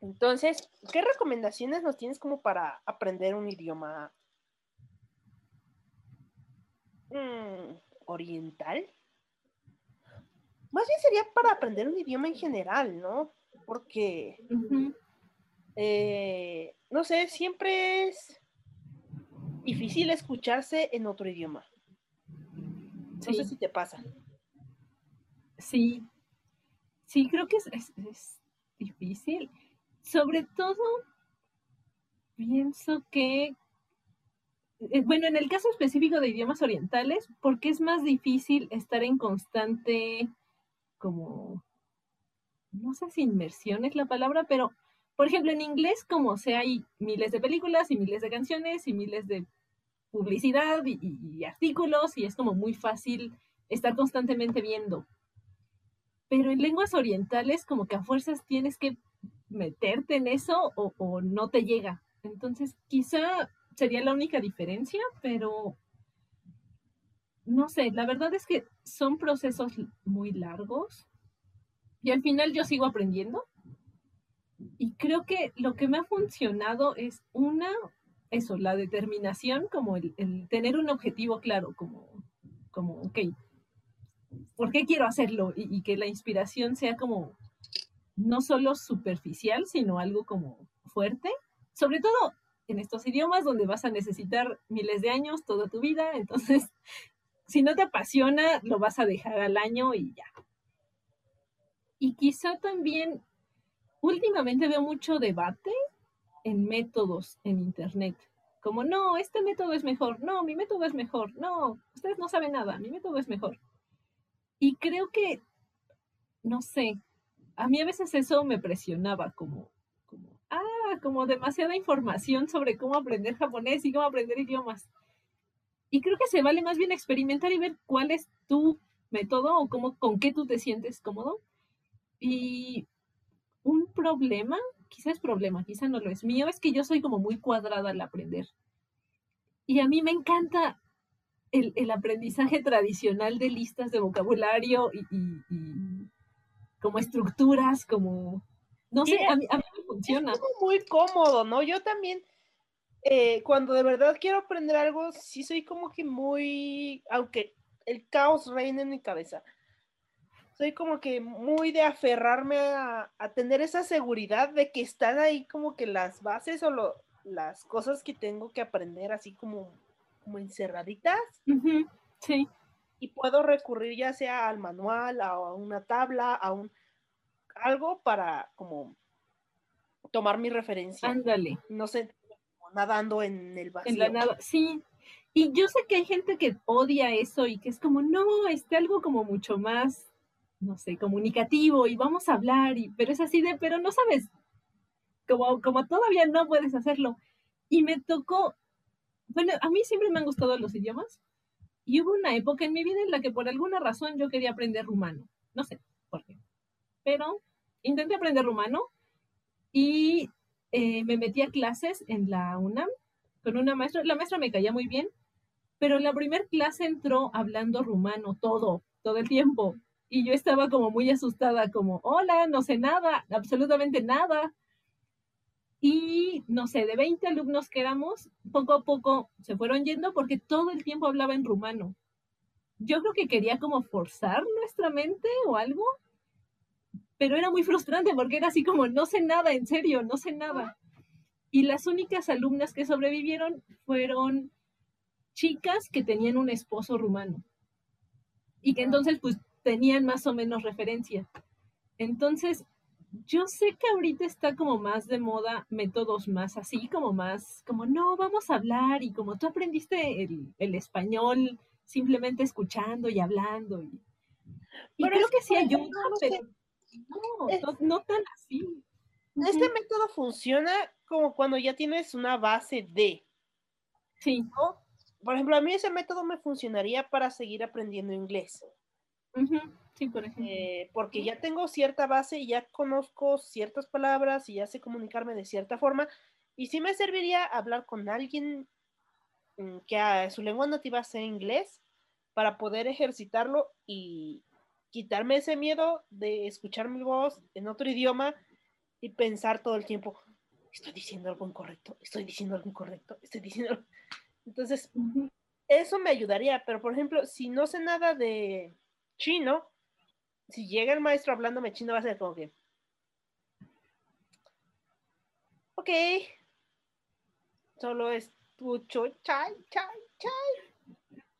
Entonces, ¿qué recomendaciones nos tienes como para aprender un idioma mm, oriental? Más bien sería para aprender un idioma en general, ¿no? Porque, eh, no sé, siempre es difícil escucharse en otro idioma. No sé Sí. si te pasa. Sí, sí, creo que es, es- es difícil. Sobre todo, pienso que, bueno, en el caso específico de idiomas orientales, porque es más difícil estar en constante, como, no sé si inmersión es la palabra, pero, por ejemplo, en inglés, como sea, hay miles de películas y miles de canciones y miles de publicidad y, y- y artículos y es como muy fácil estar constantemente viendo. Pero en lenguas orientales como que a fuerzas tienes que meterte en eso o no te llega. Entonces quizá sería la única diferencia, pero no sé, la verdad es que son procesos muy largos y al final yo sigo aprendiendo. Y creo que lo que me ha funcionado es una, eso, la determinación, como el, tener un objetivo claro, como, como, ok, ¿por qué quiero hacerlo? Y que la inspiración sea como no solo superficial, sino algo como fuerte, sobre todo en estos idiomas donde vas a necesitar miles de años toda tu vida, entonces si no te apasiona, lo vas a dejar al año y ya. Y quizá también últimamente veo mucho debate en métodos en Internet. Como, no, este método es mejor, no, mi método es mejor, no, ustedes no saben nada, mi método es mejor. Y creo que, no sé, a mí a veces eso me presionaba como, como demasiada información sobre cómo aprender japonés y cómo aprender idiomas. Y creo que se vale más bien experimentar y ver cuál es tu método o cómo, con qué tú te sientes cómodo. Y un problema, quizás es problema, quizás no lo es mío, es que yo soy como muy cuadrada al aprender. Y a mí me encanta el, el aprendizaje tradicional de listas de vocabulario y, y- y como estructuras, como... No sé, a mí, a mí funciona. Es como muy cómodo, ¿no? Yo también, eh, cuando de verdad quiero aprender algo, sí soy como que muy, aunque el caos reine en mi cabeza, soy como que muy de aferrarme a, a tener esa seguridad de que están ahí como que las bases o lo- las cosas que tengo que aprender así como, como encerraditas sí, y puedo recurrir ya sea al manual, a una tabla, a un algo para como tomar mi referencia. ándale. no sé, nadando en el vacío. En la nada, sí. Y yo sé que hay gente que odia eso y que es como, no, este algo como mucho más, no sé, comunicativo y vamos a hablar, y, pero es así de, pero no sabes, como, como todavía no puedes hacerlo. Y me tocó, bueno, a mí siempre me han gustado los idiomas y hubo una época en mi vida en la que por alguna razón yo quería aprender rumano, no sé por qué, pero intenté aprender rumano y eh, me metí a clases en la UNAM con una maestra. La maestra me caía muy bien, pero la primer clase entró hablando rumano todo, todo el tiempo. Y yo estaba como muy asustada, como, hola, no sé nada, absolutamente nada. Y no sé, de 20 alumnos que éramos, poco a poco se fueron yendo porque todo el tiempo hablaba en rumano. Yo creo que quería como forzar nuestra mente o algo, pero era muy frustrante porque era así como, no sé nada, en serio, no sé nada. Y las únicas alumnas que sobrevivieron fueron chicas que tenían un esposo rumano y que entonces pues tenían más o menos referencia. Entonces, yo sé que ahorita está como más de moda métodos más así, como más, como no, vamos a hablar y como tú aprendiste el, el español simplemente escuchando y hablando. Y, y Pero creo es que sí por ayuda, no pero sé, no, es- no, no tan así. Este método funciona como cuando ya tienes una base de, Sí, ¿no? Por ejemplo, a mí ese método me funcionaría para seguir aprendiendo inglés, sí, por ejemplo. eh, porque ya tengo cierta base y ya conozco ciertas palabras y ya sé comunicarme de cierta forma, y sí me serviría hablar con alguien mm, que a su lengua nativa sea inglés para poder ejercitarlo y quitarme ese miedo de escuchar mi voz en otro idioma y pensar todo el tiempo, estoy diciendo algo incorrecto, estoy diciendo algo incorrecto, estoy diciendo... algo-". Entonces, eso me ayudaría, pero por ejemplo, si no sé nada de chino, si llega el maestro hablándome chino va a ser como que, ok, solo escucho chai, chai, chai.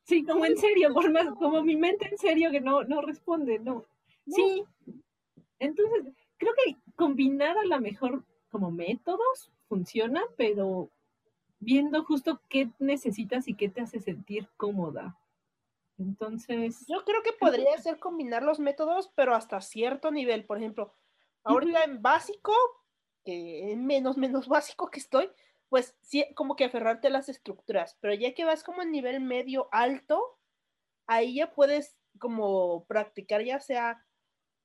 Sí, como en serio, por más, como mi mente en serio que no, no responde, no. Sí. Entonces, creo que combinar a lo mejor como métodos funciona, pero viendo justo qué necesitas y qué te hace sentir cómoda. Entonces, Yo creo que podría ser combinar los métodos, pero hasta cierto nivel. Por ejemplo, ahorita en básico, que en menos, menos básico que estoy, pues sí, como que aferrarte a las estructuras. Pero ya que vas como en nivel medio alto, ahí ya puedes como practicar, ya sea,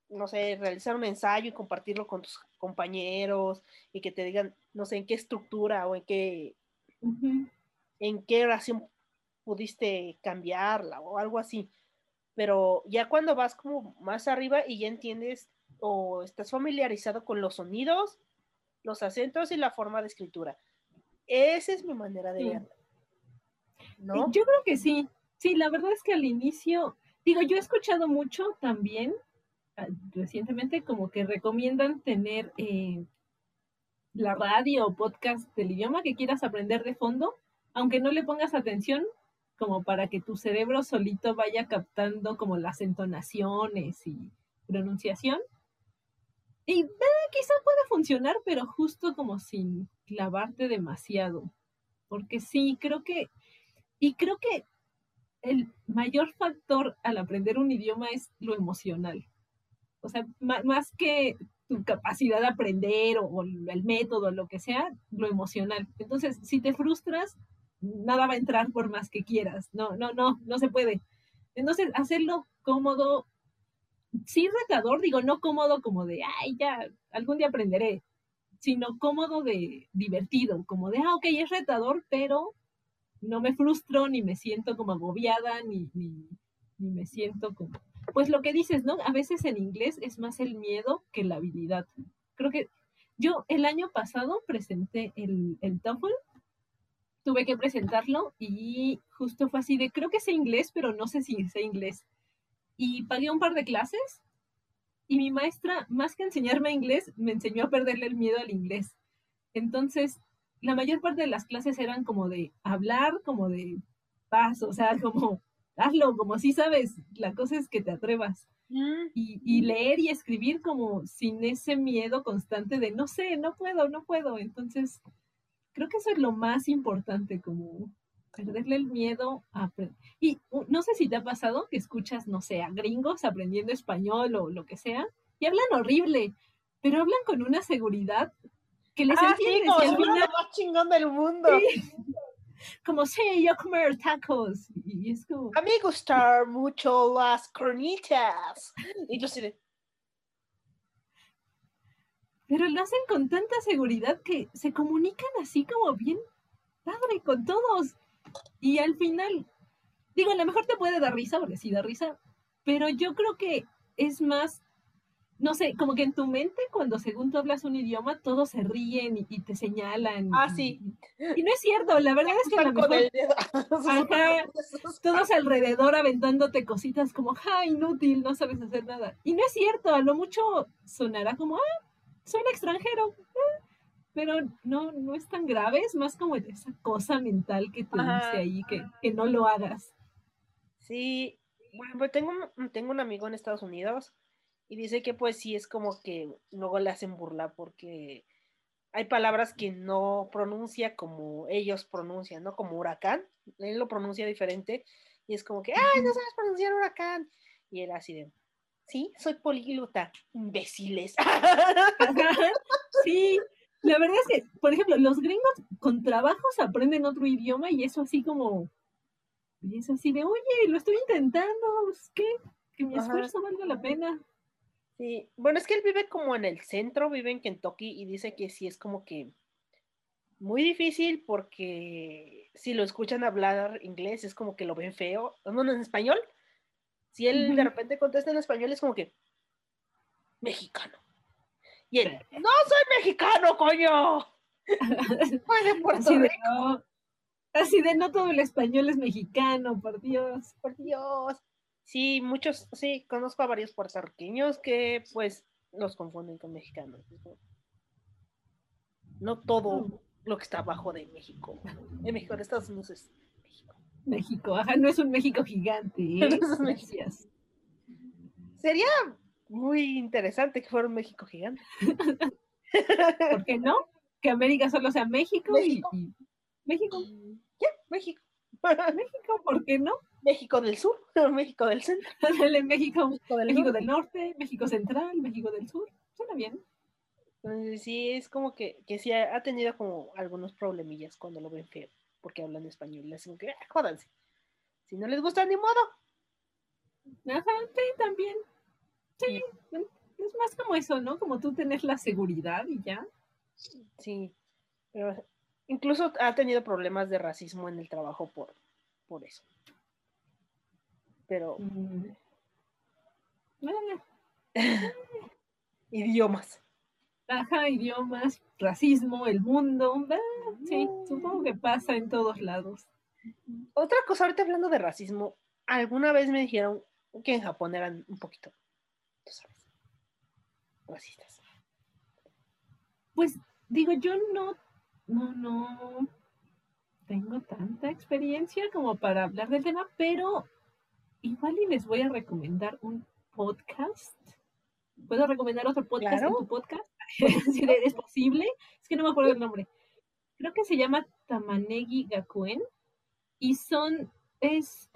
no sé, realizar un ensayo y compartirlo con tus compañeros y que te digan, no sé, en qué estructura o en qué, en qué oración pudiste cambiarla o algo así. Pero ya cuando vas como más arriba y ya entiendes o estás familiarizado con los sonidos, los acentos y la forma de escritura. Esa es mi manera de Sí. verlo. ¿No? Yo creo que sí. Sí, la verdad es que al inicio, digo, yo he escuchado mucho también ah, recientemente como que recomiendan tener eh, la radio o podcast del idioma que quieras aprender de fondo, aunque no le pongas atención, como para que tu cerebro solito vaya captando como las entonaciones y pronunciación. Y eh, quizá puede funcionar, pero justo como sin clavarte demasiado. Porque sí, creo que, y creo que el mayor factor al aprender un idioma es lo emocional. O sea, más que tu capacidad de aprender o, o el método, lo que sea, lo emocional. Entonces, si te frustras, nada va a entrar por más que quieras. No, no, no, no se puede. Entonces, hacerlo cómodo, sí retador, digo, no cómodo como de, ay, ya, algún día aprenderé, sino cómodo de divertido, como de, ah, ok, es retador, pero no me frustro, ni me siento como agobiada, ni, ni, ni me siento como... Pues lo que dices, ¿no? A veces en inglés es más el miedo que la habilidad. Creo que yo el año pasado presenté el, el tuve que presentarlo y justo fue así de, creo que sé inglés, pero no sé si sé inglés. Y pagué un par de clases y mi maestra, más que enseñarme inglés, me enseñó a perderle el miedo al inglés. Entonces, la mayor parte de las clases eran como de hablar, como de paso, o sea, como hazlo, como si sabes, la cosa es que te atrevas. Mm. Y, y, leer y escribir como sin ese miedo constante de no sé, no puedo, no puedo. Entonces, creo que eso es lo más importante, como perderle el miedo a Y no sé si te ha pasado que escuchas, no sé, a gringos aprendiendo español o lo que sea, y hablan horrible, pero hablan con una seguridad que les ah, entiendes. Sí, como y al final... más chingón del mundo. Sí. Como, sí, yo comer tacos. Y es como... A mí gustan mucho las cornitas. Y yo sí pero lo hacen con tanta seguridad que se comunican así como bien padre con todos. Y al final, digo, a lo mejor te puede dar risa, porque sí da risa, pero yo creo que es más, no sé, como que en tu mente, cuando según tú hablas un idioma, todos se ríen y, te señalan. Ah, sí. Y, no es cierto, la verdad es que a lo mejor, todos alrededor aventándote cositas como, ja, inútil, no sabes hacer nada. Y no es cierto, a lo mucho sonará como, ah, un extranjero, pero no, no es tan grave, es más como esa cosa mental que te dice ahí que, que, no lo hagas. Sí, bueno, pues tengo, un, tengo un amigo en Estados Unidos y dice que pues sí es como que luego le hacen burla porque hay palabras que no pronuncia como ellos pronuncian, ¿no? Como huracán, él lo pronuncia diferente y es como que, ay, no sabes pronunciar huracán. Y él así de, Sí, soy políglota, imbéciles. sí, la verdad es que, por ejemplo, los gringos con trabajos aprenden otro idioma y eso así como, y es así de, oye, lo estoy intentando, ¿qué? Que mi esfuerzo valga la pena. Sí, bueno, es que él vive como en el centro, vive en Kentucky y dice que sí es como que muy difícil porque si lo escuchan hablar inglés es como que lo ven feo, no en español, si él de repente contesta en español, es como que, mexicano. Y él, no soy mexicano, coño. Soy de Puerto así Rico. De no, así de no todo el español es mexicano, por Dios. Por Dios. Sí, muchos, sí, conozco a varios puertorriqueños que pues los confunden con mexicanos. No todo lo que está abajo de México. De México, de Estados Unidos es México, ajá, no es un México gigante. ¿eh? Gracias. Sería muy interesante que fuera un México gigante. ¿Por qué no? Que América solo sea México, México. y, México. Ya, México. México, ¿por qué no? México del Sur, México del Centro. México, México, del, México del, Norte, México Central, México del Sur. Suena bien. Entonces, sí, es como que, que sí ha, ha tenido como algunos problemillas cuando lo ven feo porque hablan español. Les digo que, ah, jódanse. Si no les gusta, ni modo. Ajá, sí, también. Sí, es más como eso, ¿no? Como tú tenés la seguridad y ya. Sí, pero incluso ha tenido problemas de racismo en el trabajo por, por eso. Pero... Mm. idiomas. Ajá, idiomas, racismo, el mundo. sí, supongo que pasa en todos lados. Otra cosa, ahorita hablando de racismo, alguna vez me dijeron que en Japón eran un poquito, tú sabes, racistas. Pues digo, yo no, no, no tengo tanta experiencia como para hablar del tema, pero igual y les voy a recomendar un podcast ¿Puedo recomendar otro podcast en Claro. tu podcast? si es posible. Es que no me acuerdo el nombre. Creo que se llama Tamanegi Gakuen y son, es,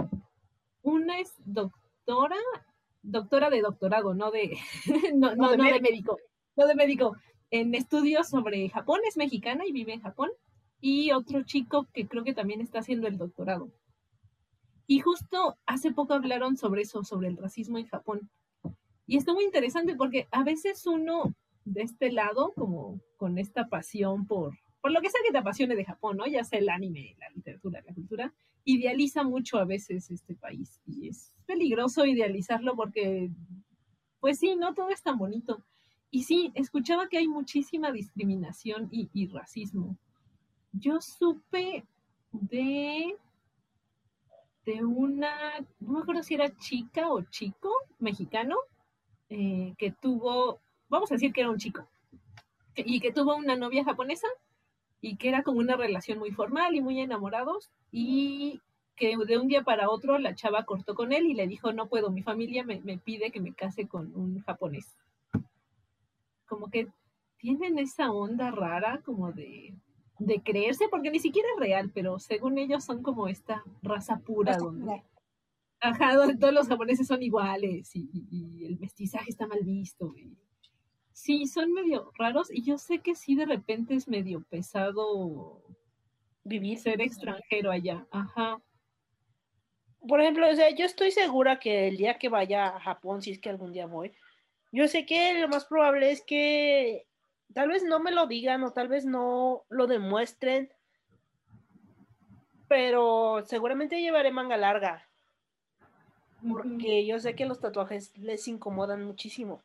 una es doctora, doctora de doctorado, no de, no, no, de no de médico. médico, no de médico, en estudios sobre Japón, es mexicana y vive en Japón, y otro chico que creo que también está haciendo el doctorado. Y justo hace poco hablaron sobre eso, sobre el racismo en Japón. Y está muy interesante porque a veces uno de este lado, como con esta pasión por, por lo que sea que te apasione de Japón, ¿no? Ya sea el anime, la literatura, la cultura, idealiza mucho a veces este país. Y es peligroso idealizarlo porque, pues sí, no todo es tan bonito. Y sí, escuchaba que hay muchísima discriminación y, racismo. Yo supe de de una, no me acuerdo si era chica o chico mexicano, eh, que tuvo, vamos a decir que era un chico, y que tuvo una novia japonesa y que era como una relación muy formal y muy enamorados y que de un día para otro la chava cortó con él y le dijo, no puedo, mi familia me, me pide que me case con un japonés. Como que tienen esa onda rara como de, de creerse, porque ni siquiera es real, pero según ellos son como esta raza pura Raza donde, pura. ajá, donde todos los japoneses son iguales y, y- y el mestizaje está mal visto. y- sí, son medio raros y yo sé que sí de repente es medio pesado Vivir. ser extranjero allá. Ajá. Por ejemplo, o sea, yo estoy segura que el día que vaya a Japón, si es que algún día voy, yo sé que lo más probable es que tal vez no me lo digan o tal vez no lo demuestren, pero seguramente llevaré manga larga, porque yo sé que los tatuajes les incomodan muchísimo.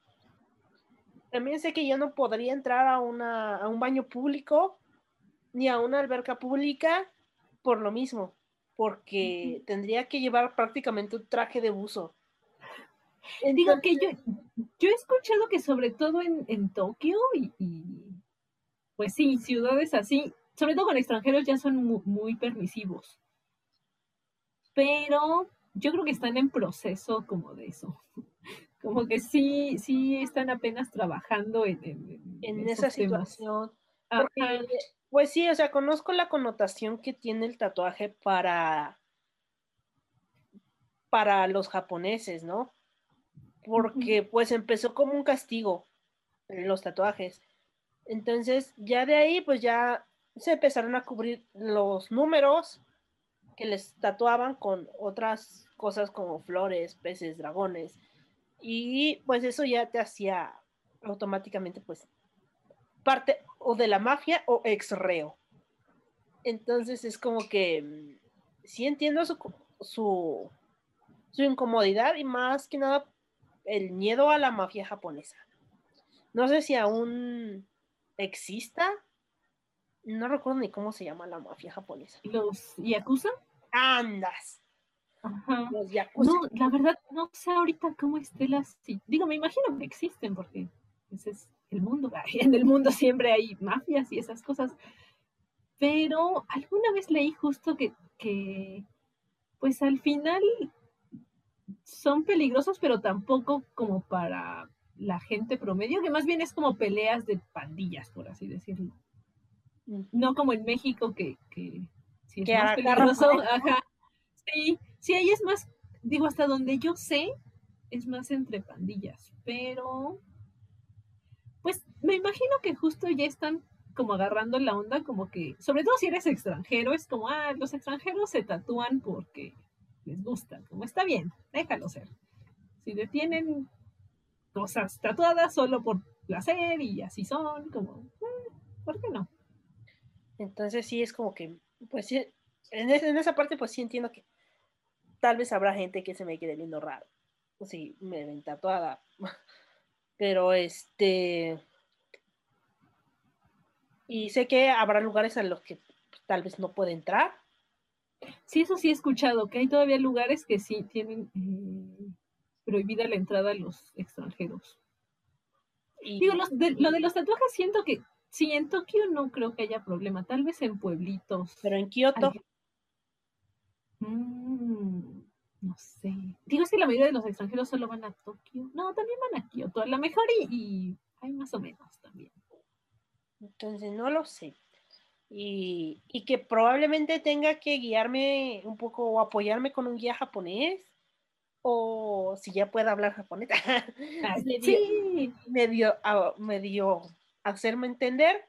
También sé que yo no podría entrar a, una, a un baño público ni a una alberca pública por lo mismo, porque tendría que llevar prácticamente un traje de buzo. Digo que yo, yo he escuchado que sobre todo en, en Tokio y, y, pues sí, ciudades así, sobre todo con extranjeros ya son mu- muy, permisivos. Pero yo creo que están en proceso como de eso. Como que sí, sí están apenas trabajando en, en, esa situación. Porque, pues sí, o sea, conozco la connotación que tiene el tatuaje para, para los japoneses, ¿no? Porque pues empezó como un castigo en los tatuajes. Entonces, ya de ahí, pues ya se empezaron a cubrir los números que les tatuaban con otras cosas como flores, peces, dragones. Y pues eso ya te hacía automáticamente, pues, parte o de la mafia o ex reo. Entonces es como que mm, sí entiendo su, su, su incomodidad y más que nada el miedo a la mafia japonesa. No sé si aún exista. No recuerdo ni cómo se llama la mafia japonesa. Los Yakuza. Andas. Ajá. Los. No, la verdad no sé ahorita cómo esté la... si- Digo, me imagino que existen porque ese es el mundo. En el mundo siempre hay mafias y esas cosas. Pero alguna vez leí justo que, que pues al final son peligrosos, pero tampoco como para la gente promedio, que más bien es como peleas de pandillas, por así decirlo. No como en México que, que si es más peligroso, ajá. Sí, sí, ahí es más, digo, hasta donde yo sé, es más entre pandillas, pero pues me imagino que justo ya están como agarrando la onda, como que, sobre todo si eres extranjero, es como, ah, los extranjeros se tatúan porque les gusta, como está bien, déjalo ser. Si le tienen cosas tatuadas solo por placer y así son, como, eh, ¿por qué no? Entonces sí es como que, pues sí, en esa parte pues sí entiendo que tal vez habrá gente que se me quede viendo raro. Sí, me ven tatuada. Pero este... Y sé que habrá lugares a los que tal vez no puede entrar. Sí, eso sí he escuchado, que hay todavía lugares que sí tienen eh, prohibida la entrada a los extranjeros. Y, Digo, los de- lo de los tatuajes siento que sí, en Tokio no creo que haya problema, tal vez en pueblitos. pero en Kioto, Mm, no sé. digo, es que la mayoría de los extranjeros solo van a Tokio. No, también van a Kioto, a la mejor y, y hay más o menos también. Entonces, no lo sé. Y, y que probablemente tenga que guiarme un poco o apoyarme con un guía japonés. O si ya pueda hablar japonés. Ah, medio, sí, medio, ah, medio hacerme entender.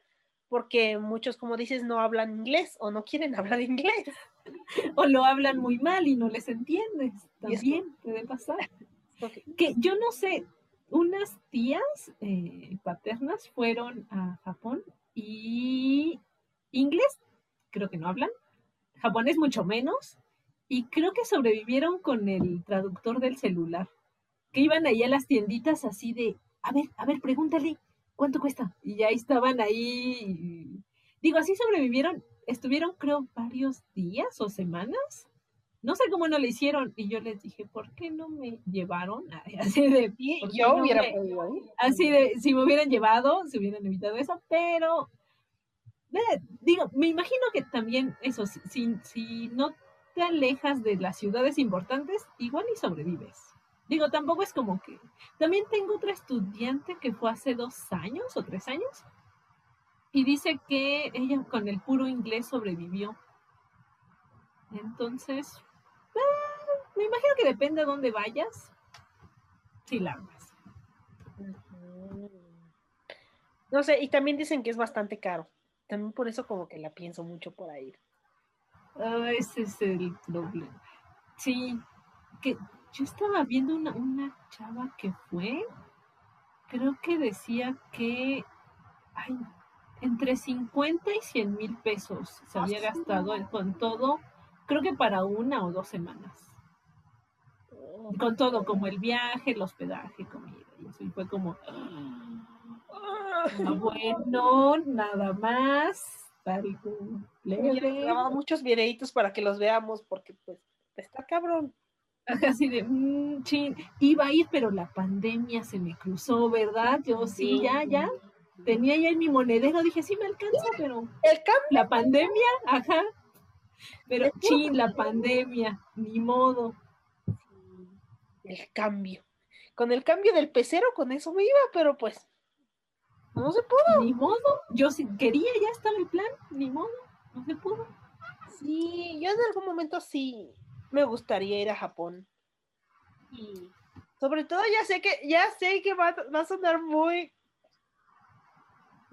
Porque muchos, como dices, no hablan inglés o no quieren hablar inglés. o lo hablan muy mal y no les entiendes. También puede pasar. Que yo no sé, unas tías eh, paternas fueron a Japón y inglés creo que no hablan, japonés mucho menos, y creo que sobrevivieron con el traductor del celular, que iban ahí a las tienditas así de, a ver, a ver, pregúntale, ¿cuánto cuesta? Y ya estaban ahí, digo, así sobrevivieron, estuvieron creo varios días o semanas. No sé cómo no le hicieron. Y yo les dije, ¿por qué no me llevaron? Así de, Y ¿Por qué yo no hubiera me- podido ir. Así de, si me hubieran llevado, se hubieran evitado eso, pero eh, digo, me imagino que también eso, si, si, si no te alejas de las ciudades importantes, igual y sobrevives. Digo, tampoco es como que... También tengo otra estudiante que fue hace dos años o tres años y dice que ella con el puro inglés sobrevivió. Entonces, eh, me imagino que depende de dónde vayas. Sí, la armas. No sé, y también dicen que es bastante caro. También por eso como que la pienso mucho por ahí. Ah, ese es el problema. Sí, que yo estaba viendo una, una chava que fue, creo que decía que ay, entre 50 y 100 mil pesos se había Ah, gastado con todo, creo que para una o dos semanas. Con todo, como el viaje, el hospedaje, comida. Y eso, y fue como, ah, bueno, nada más, Hubiera leve. grabado muchos videitos para que los veamos porque pues está cabrón. Así de, mm, chin, iba a ir, pero la pandemia se me cruzó, ¿verdad? Yo sí, ya, ya, tenía ya en mi monedero, dije, sí me alcanza, pero El cambio. la pandemia, ajá, pero chin, la pandemia, ni modo. El cambio. Con el cambio del pecero, con eso me iba, pero pues no se pudo. Ni modo, yo sí quería, ya estaba el plan, ni modo, no se pudo. Sí, yo en algún momento sí me gustaría ir a Japón. Y sobre todo ya sé que, ya sé que va, va a sonar muy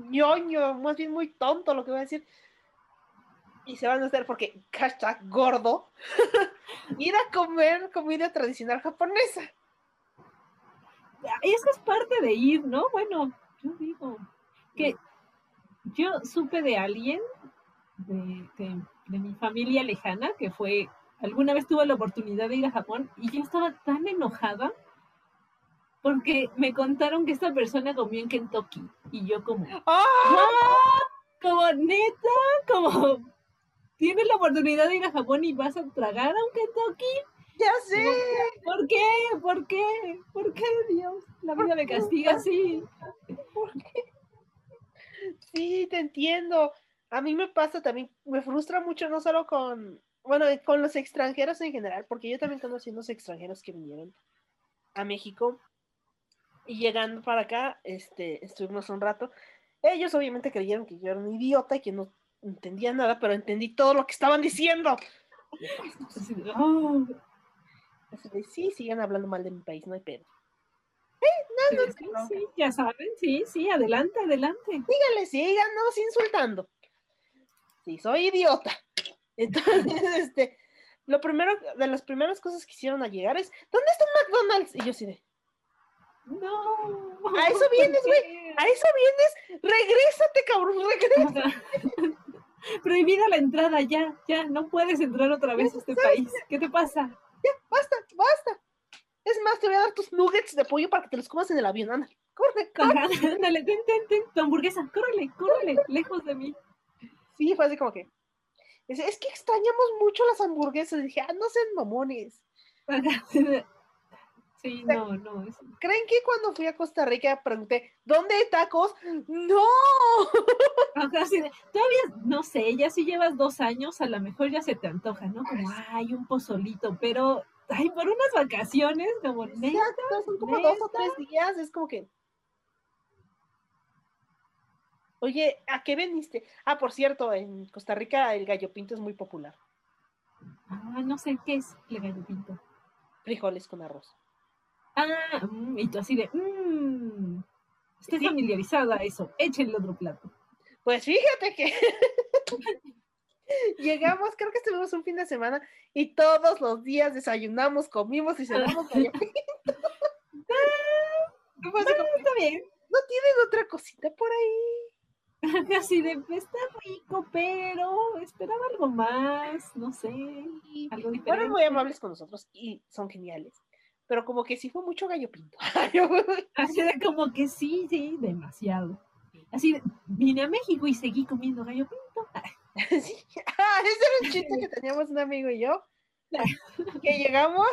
ñoño, más bien muy tonto lo que voy a decir. Y se van a hacer porque hashtag gordo. ir a comer comida tradicional japonesa. Eso es parte de ir, ¿no? Bueno, yo digo que yo supe de alguien de, de- de mi familia lejana que fue, alguna vez tuvo la oportunidad de ir a Japón y yo estaba tan enojada porque me contaron que esta persona comió en Kentucky y yo como, ¡Ah! "¿What? como neta, como tienes la oportunidad de ir a Japón y vas a tragar a un Kentucky. Ya sé. ¿Por qué? ¿Por qué? ¿Por qué, Dios? La vida me castiga así. ¿Por qué? Sí, te entiendo. A mí me pasa también, me frustra mucho, no solo con, bueno, con los extranjeros en general, porque yo también conocí unos extranjeros que vinieron a México y llegando para acá, este, estuvimos un rato. Ellos obviamente creyeron que yo era un idiota y que no entendía nada, pero entendí todo lo que estaban diciendo. Así de, "Oh, Así de, sí, sigan hablando mal de mi país, no hay pedo. sí, sí, sí, ya saben, sí, sí, adelante, adelante. Díganle, síganos insultando. Sí, soy idiota. Entonces, este, lo primero, de las primeras cosas que hicieron al llegar es, ¿dónde está un McDonald's? Y yo sí de, No. A eso ¿por vienes, güey. a eso vienes, regrésate, cabrón, regresa. Prohibida la entrada, ya, ya, no puedes entrar otra vez a este país. ¿Qué te pasa? Basta, basta. Es más, te voy a dar tus nuggets de pollo para que te los comas en el avión, anda. Corre, corre. Ándale, ten, ten, ten, tu hamburguesa, córrele, córrele, lejos de mí. Sí, fue así como que, es, es que extrañamos mucho las hamburguesas. Dije, ah, no sean mamones. Sí, no, no, es- ¿Creen que cuando fui a Costa Rica pregunté, ¿dónde hay tacos? ¡No! Ajá, sí, de- todavía, no sé, ya si llevas dos años, a lo mejor ya se te antoja, ¿no? Como, ay, un pozolito, pero ay, por unas vacaciones, como neta, Exacto, son como dos o tres días, es como que. Oye, ¿a qué veniste? Ah, por cierto, en Costa Rica el gallo pinto es muy popular. Ah, no sé qué es el gallo pinto. Frijoles con arroz. Ah, mm, y tú así de, mmm, estoy Sí. familiarizada a eso, échenle otro plato. Pues fíjate que llegamos, creo que estuvimos un fin de semana y todos los días desayunamos, comimos y cenamos fue así como, Está bien. ¿No tienen otra cosita por ahí? Así de, "Pues, está rico, pero esperaba algo más, no sé, algo fueron diferente. muy amables con nosotros y son geniales. Pero como que sí fue mucho gallo pinto. Así de como que sí, sí, demasiado. Así de, vine a México y seguí comiendo gallo pinto. Sí. Ah, ese era el chiste que teníamos un amigo y yo. Que llegamos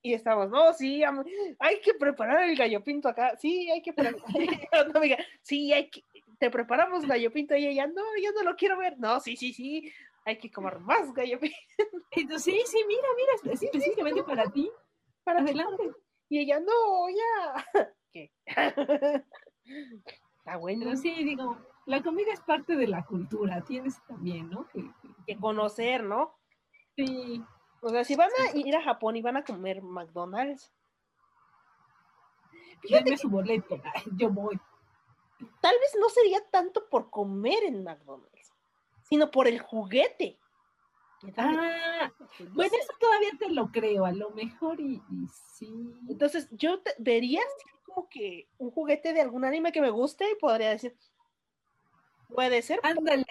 y estamos, no, sí, hay que preparar el gallo pinto acá. Sí, hay que preparar. Una amiga, sí, hay que, te preparamos gallo pinto y ella, no, yo no lo quiero ver. No, sí, sí, sí, hay que comer más gallo pinto Entonces, sí, sí, mira, mira, es- específicamente para ti. Para ti". Adelante. Y ella, no, ya. ¿Qué? Está bueno. Pero sí, digo, la comida es parte de la cultura, tienes también, ¿no? Que, conocer, ¿no? sí, O sea, si van a ir a Japón y van a comer McDonald's, denme su boleto, yo voy. tal vez no sería tanto por comer en McDonald's, sino por el juguete. Ah, No bueno, sé. eso todavía te lo creo, a lo mejor y, y sí. Entonces, yo te- vería como que un juguete de algún anime que me guste y podría decir, puede ser, Ándale.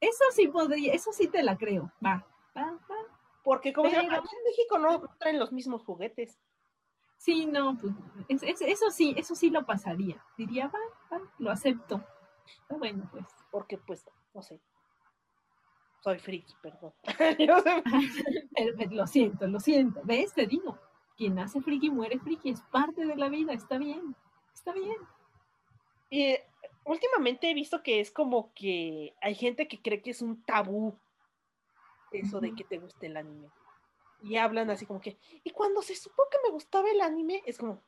Eso sí podría, eso sí te la creo. Va, va, va. porque como se llama, en México no no traen los mismos juguetes. Sí, no, pues es- es- eso sí, eso sí lo pasaría. Diría, va, va, lo acepto. Está bueno, pues. Porque, pues, no sé. Soy friki, perdón. Pero, pero lo siento, lo siento. ¿Ves? Te digo, quien nace friki muere friki, es parte de la vida, está bien, está bien. Y últimamente he visto que es como que hay gente que cree que es un tabú eso de que te guste el anime. Y hablan así como que, y cuando se supo que me gustaba el anime, es como,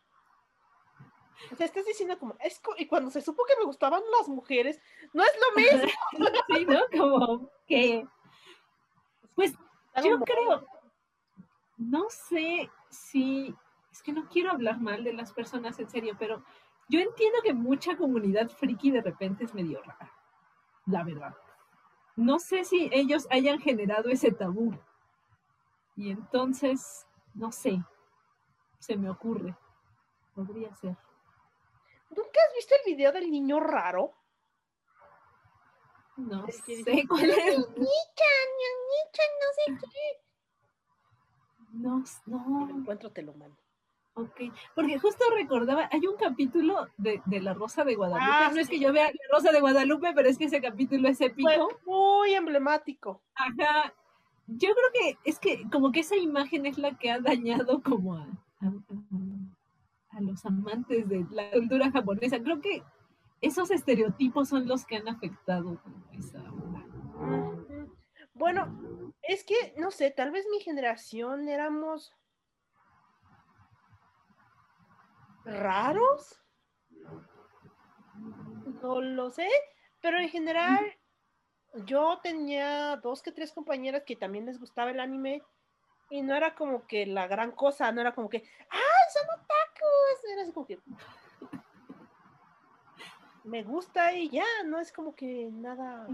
o sea, estás diciendo como, es co- y cuando se supo que me gustaban las mujeres, no es lo mismo. Sí, ¿no? Como que, pues yo creo, no sé si, es que no quiero hablar mal de las personas en serio, pero yo entiendo que mucha comunidad friki de repente es medio rara, la verdad. No sé si ellos hayan generado ese tabú. Y entonces, no sé, se me ocurre. Podría ser. ¿Nunca has visto el video del niño raro? No sé dice, cuál es. Ñañicha, ñañicha, no sé qué. No, no. encuentro, te lo mando. Ok, porque justo recordaba, hay un capítulo de, de La Rosa de Guadalupe. Ah, no es que yo vea La Rosa de Guadalupe, pero es que ese capítulo es épico. Fue muy emblemático. Ajá. Yo creo que es que como que esa imagen es la que ha dañado como a, a- a- a los amantes de la cultura japonesa. Creo que esos estereotipos son los que han afectado esa. Ujú. Bueno, es que, no sé, tal vez mi generación éramos raros. No lo sé, pero en general yo tenía dos que tres compañeras que también les gustaba el anime y no era como que la gran cosa, no era como que, ¡ay, son otakus! Era así como que me gusta y ya, no es como que nada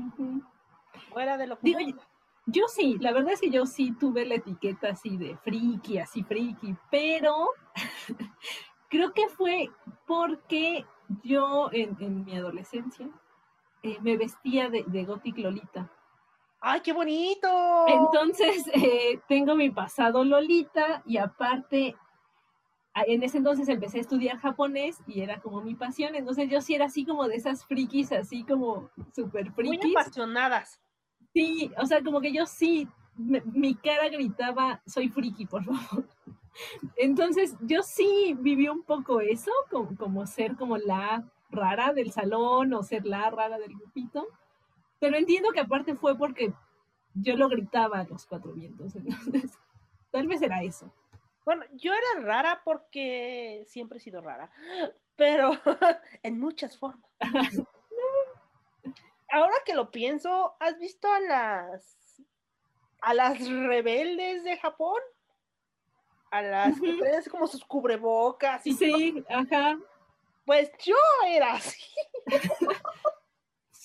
fuera de lo Digo, común. Yo sí, la verdad es que yo sí tuve la etiqueta así de friki, así friki, pero creo que fue porque yo en, en mi adolescencia eh, me vestía de, de Gothic Lolita. ¡Ay, qué bonito! Entonces eh, tengo mi pasado Lolita y aparte en ese entonces empecé a estudiar japonés y era como mi pasión, entonces yo sí era así como de esas frikis, así como súper Muy frikis. apasionadas. Sí, o sea, como que yo sí, me- mi cara gritaba, soy friki, por favor. Entonces, yo sí viví un poco eso, como, como ser como la rara del salón o ser la rara del grupito. Pero entiendo que aparte fue porque yo lo gritaba a los cuatro vientos. Entonces, Tal vez era eso. Bueno, yo era rara porque siempre he sido rara, pero en muchas formas. Ahora que lo pienso, ¿has visto a las a las rebeldes de Japón? A las que traen así como sus cubrebocas y todo. Sí, ajá. Pues yo era así,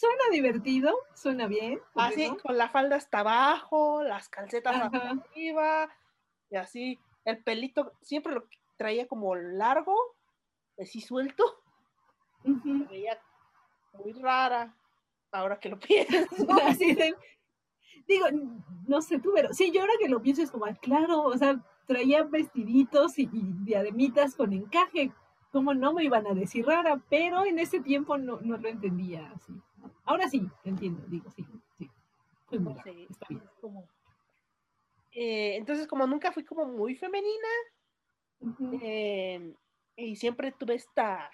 Suena divertido, suena bien. ¿por qué así no? con la falda hasta abajo, las calcetas hasta arriba y así el pelito siempre lo traía como largo, así suelto. Veía muy rara ahora que lo pienso. Así de- digo, no sé tú, pero sí, yo ahora que lo pienso es como, claro, o sea, traía vestiditos y, y diademitas con encaje, ¿cómo no me iban a decir rara? Pero en ese tiempo no, no lo entendía así. Ahora sí, entiendo, digo, sí, sí. No sé, está bien. como- Eh, entonces, como nunca fui como muy femenina eh, y siempre tuve esta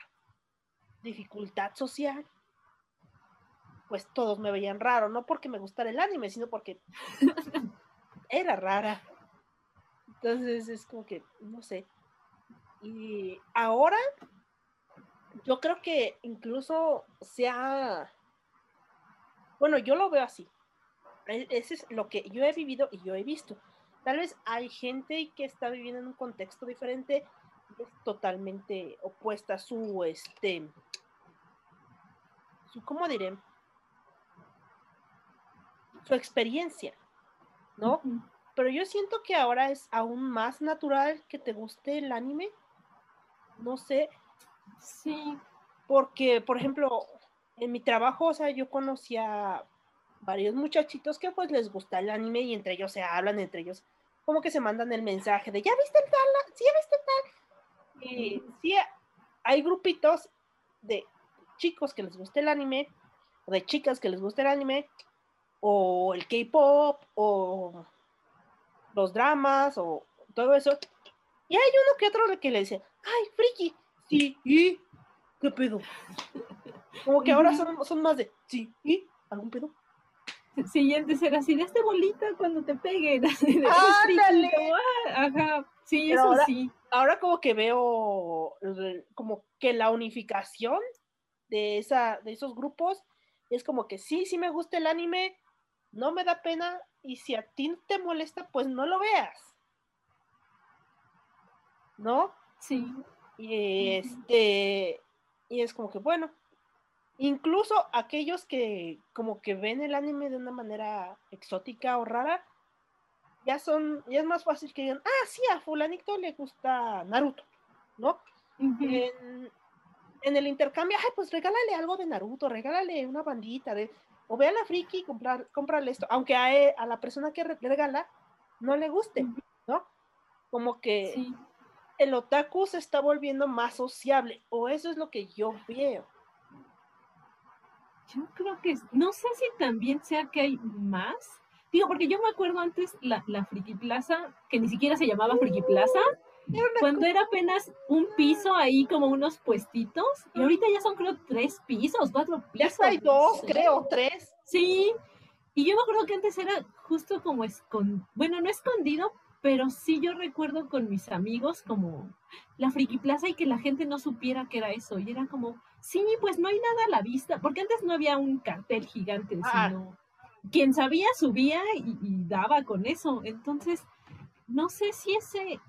dificultad social, pues todos me veían raro, no porque me gustara el anime, sino porque era rara. Entonces es como que, no sé. Y ahora, yo creo que incluso sea, bueno, yo lo veo así. E- Ese es lo que yo he vivido y yo he visto. Tal vez hay gente que está viviendo en un contexto diferente y es totalmente opuesta a su, este, su, ¿cómo diré? Su experiencia, ¿no? Pero yo siento que ahora es aún más natural que te guste el anime. No sé, Sí, porque, por ejemplo, en mi trabajo, o sea, yo conocía varios muchachitos que pues les gusta el anime y entre ellos se hablan, entre ellos como que se mandan el mensaje de, ¿ya viste el tal? ¿Sí, ya viste el tal? Y sí, hay grupitos de chicos que les gusta el anime, o de chicas que les gusta el anime, o el K-pop, o los dramas, o todo eso. Y hay uno que otro que le dice, ay, friki, sí, ¿y? ¿Qué pedo? Como que ahora son, son más de, sí, ¿y? ¿Algún pedo? antes era así, de este bolita cuando te peguen, así de, "Es ¡Ándale! friki", como, "Ah", ajá, sí, Pero eso ahora- sí. Ahora como que veo como que la unificación de, esa, de esos grupos es como que sí, sí me gusta el anime, no me da pena y si a ti te molesta, pues no lo veas. ¿No? Sí, Y este, y es como que bueno, incluso aquellos que como que ven el anime de una manera exótica o rara, ya son, ya es más fácil que digan, ah, sí, a fulanito le gusta Naruto, ¿no? En, en el intercambio, ay, pues regálale algo de Naruto, regálale una bandita de, o ve a la friki y comprar, cómprale esto, aunque a, e- a la persona que re- regala no le guste. ¿no? Como que sí. el otaku se está volviendo más sociable, o eso es lo que yo veo. Yo creo que, es- no sé si también sea que hay más. Digo, porque yo me acuerdo antes la, la Friki Plaza, que ni siquiera se llamaba Friki Plaza, Era cuando era apenas un piso ahí como unos puestitos, y ahorita ya son creo tres pisos, cuatro Ya pisos. hasta hay no dos, sé. creo, tres. Sí, y yo me acuerdo que antes era justo como escondido, bueno, no escondido, pero sí yo recuerdo con mis amigos como la Friki Plaza y que la gente no supiera que era eso, y era como, sí, pues no hay nada a la vista, porque antes no había un cartel gigante, Ah. sino quien sabía subía y, y daba con eso, entonces no sé si ese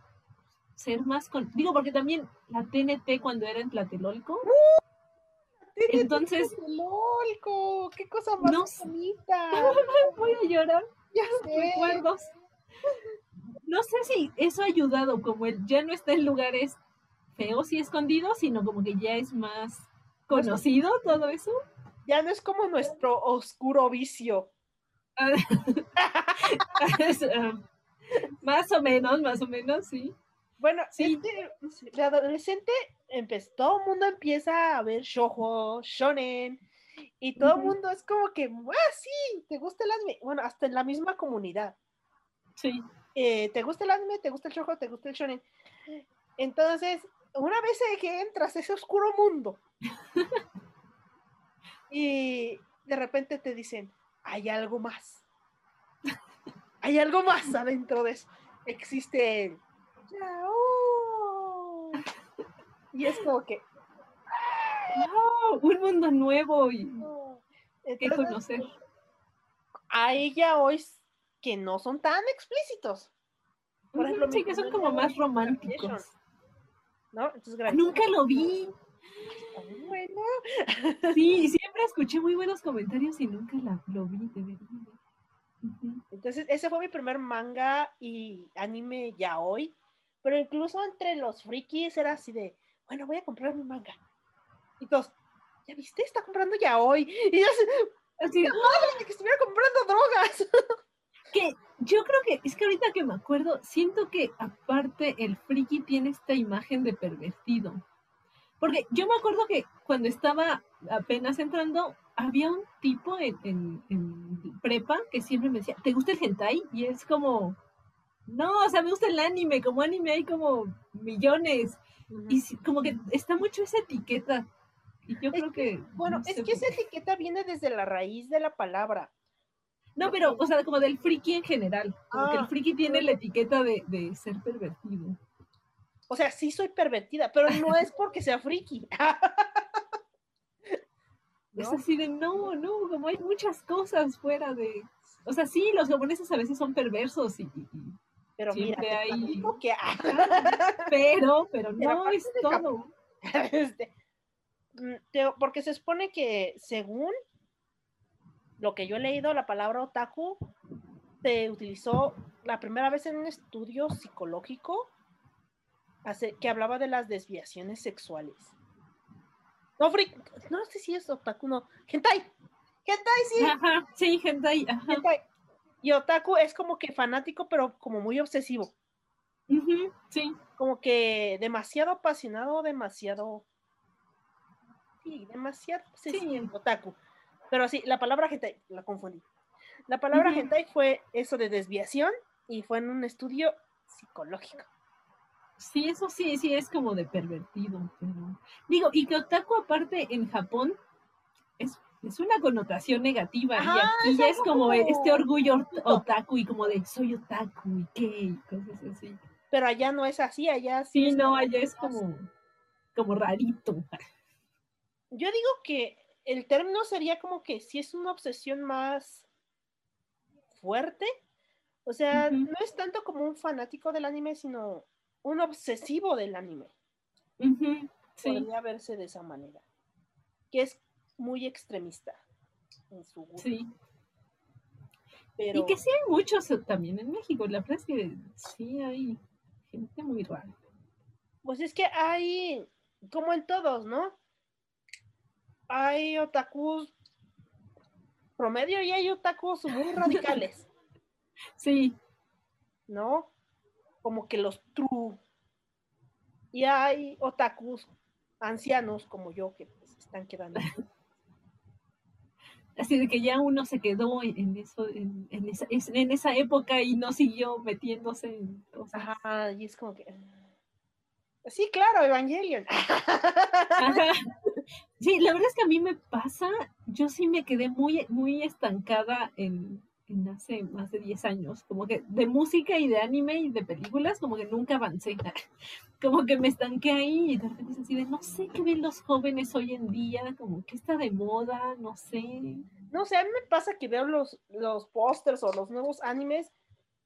ser más con, digo, porque también la TNT cuando era en Tlatelolco, Entonces- ¡Lolco! ¡Qué cosa más No bonita! voy a llorar. Ya sé. recuerdos. No sé si eso ha ayudado, como ya no está en lugares feos y escondidos, sino como que ya es más conocido todo eso. Ya no es como nuestro oscuro vicio. Es, ah, más o menos, más o menos, sí. Bueno, Sí. de adolescente empezó, todo el mundo empieza a ver shoujo, shonen, y todo el mundo es como que, ah, sí, te gusta el anime. Bueno, hasta en la misma comunidad. Sí. Eh, ¿te gusta el anime? ¿Te gusta el shoujo? ¿Te gusta el shonen? Entonces, una vez que entras a ese oscuro mundo y de repente te dicen, hay algo más. Hay algo más adentro de eso. existe el. Y es como que. Un mundo nuevo y que conocer. hay yaois que no son tan explícitos. Por ejemplo, sí, que son como más románticos. ¿No? Entonces, Ah, Nunca lo vi. Ay, Bueno, Sí, siempre escuché muy buenos comentarios y nunca la, lo vi, entonces ese fue mi primer manga y anime yaoi. Pero incluso entre los frikis era así de, bueno, voy a comprar mi manga. Y todos, ¿ya viste? Está comprando yaoi. Y yo así, Así, "Madre, que estuviera comprando drogas. que yo creo que, es que ahorita que me acuerdo, siento que aparte el friki tiene esta imagen de pervertido. Porque yo me acuerdo que cuando estaba apenas entrando, había un tipo en, en- en prepa que siempre me decía, ¿te gusta el hentai? Y es como, no, o sea, me gusta el anime, como anime hay como millones. Y como que está mucho esa etiqueta. Y yo Es creo que... Bueno, no es que esa etiqueta viene desde la raíz de la palabra. No, pero, o sea, como del friki en general. Como que el Ah. friki tiene la etiqueta de, de ser pervertido. O sea, sí soy pervertida, pero no es porque sea friki. Es así de, no, no, como hay muchas cosas fuera de... O sea, sí, los japoneses a veces son perversos, y, Pero Siempre hay- que pero, pero no es todo. este, mm, porque se supone que según lo que yo he leído, la palabra otaku se utilizó la primera vez en un estudio psicológico hace- que hablaba de las desviaciones sexuales. No, freak, no sé si es otaku, no. Hentai. Hentai, sí. Ajá, sí, hentai, ajá. hentai. Y otaku es como que fanático, pero como muy obsesivo. sí, Como que demasiado apasionado, demasiado. Sí, demasiado obsesivo. Sí. Otaku. Pero sí, la palabra hentai, la confundí. La palabra Ujú. hentai fue eso de desviación y fue en un estudio psicológico. sí, eso sí, sí es como de pervertido. Pero... Digo, y que otaku aparte en Japón es, es una connotación negativa. Ajá, y aquí ya es como como este orgullo otaku y como de soy otaku y qué, y cosas así. Pero allá no es así, allá sí. Sí, no, allá es como, como rarito. Yo digo que el término sería como que si es una obsesión más fuerte. O sea, no es tanto como un fanático del anime, sino un obsesivo del anime. Sí, Podría verse de esa manera. Que es muy extremista en su gusto. sí. Pero Y que sí hay muchos eh, también en México. La verdad es que sí hay gente muy rara. pues es que hay, como en todos, ¿no? Hay otakus promedio y hay otakus muy radicales. Sí, ¿no? Como que los true. Y hay otakus ancianos como yo que pues, están quedando. así de que ya uno se quedó en eso, en, en esa, es- en esa época y no siguió metiéndose en cosas. Ajá, y es como que. ah, Sí, claro, Evangelion. Ajá. Sí, la verdad es que a mí me pasa, yo sí me quedé muy, muy estancada en, hace más de 10 años, como que de música y de anime y de películas, como que nunca avancé, como que me estanqué ahí y de repente es así de, no sé qué ven los jóvenes hoy en día, como que está de moda, no sé. No sé, a mí me pasa que veo los, los pósters o los nuevos animes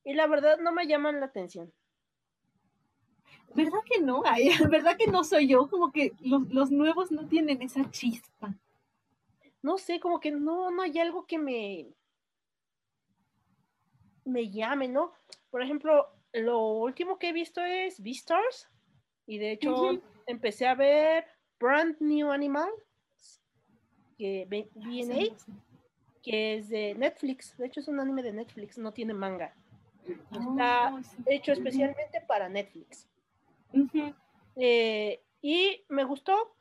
y la verdad no me llaman la atención. ¿Verdad que no? Ay, ¿Verdad que no soy yo? Como que los, los nuevos no tienen esa chispa. No sé, como que no, no hay algo que me. me llame, ¿no? Por ejemplo, lo último que he visto es Beastars. Y de hecho, empecé a ver Brand New Animal, que Sí, sé. que es de Netflix. De hecho, es un anime de Netflix, no tiene manga. Está Oh, sí. hecho especialmente para Netflix. Eh, y me gustó.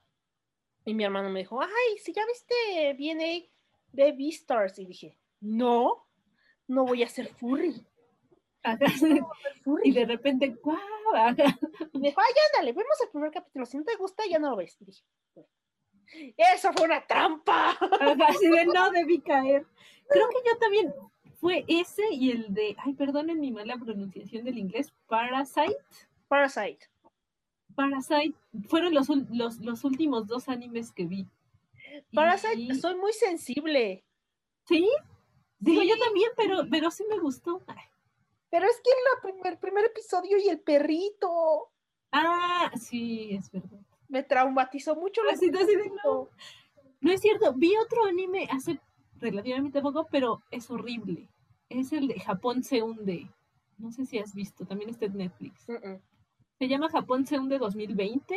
Y mi hermano me dijo, ay, si ya viste BNA, ve Beastars. Y dije, no, no voy a ser furry. Y de repente, ¡guau! Y me dijo, ay, ándale, vemos el primer capítulo. Si no te gusta, ya no lo ves. Y dije, "Bueno". eso fue una trampa. Ajá, así de no debí caer. Creo que yo también fue ese y el de, ay, perdonen mi mala pronunciación del inglés, Parasite. Parasite. Parasite fueron los, los, los últimos dos animes que vi. Parasite, Y- soy muy sensible. ¿Sí? Digo, Sí. yo también, pero, pero sí me gustó. Ay. Pero es que el primer, primer episodio y el perrito Ah, sí, es verdad. me traumatizó mucho. así de, no. No es cierto, vi otro anime hace relativamente poco, pero es horrible. Es el de Japón se hunde. No sé si has visto, también está en Netflix. Se llama Japón se hunde 2020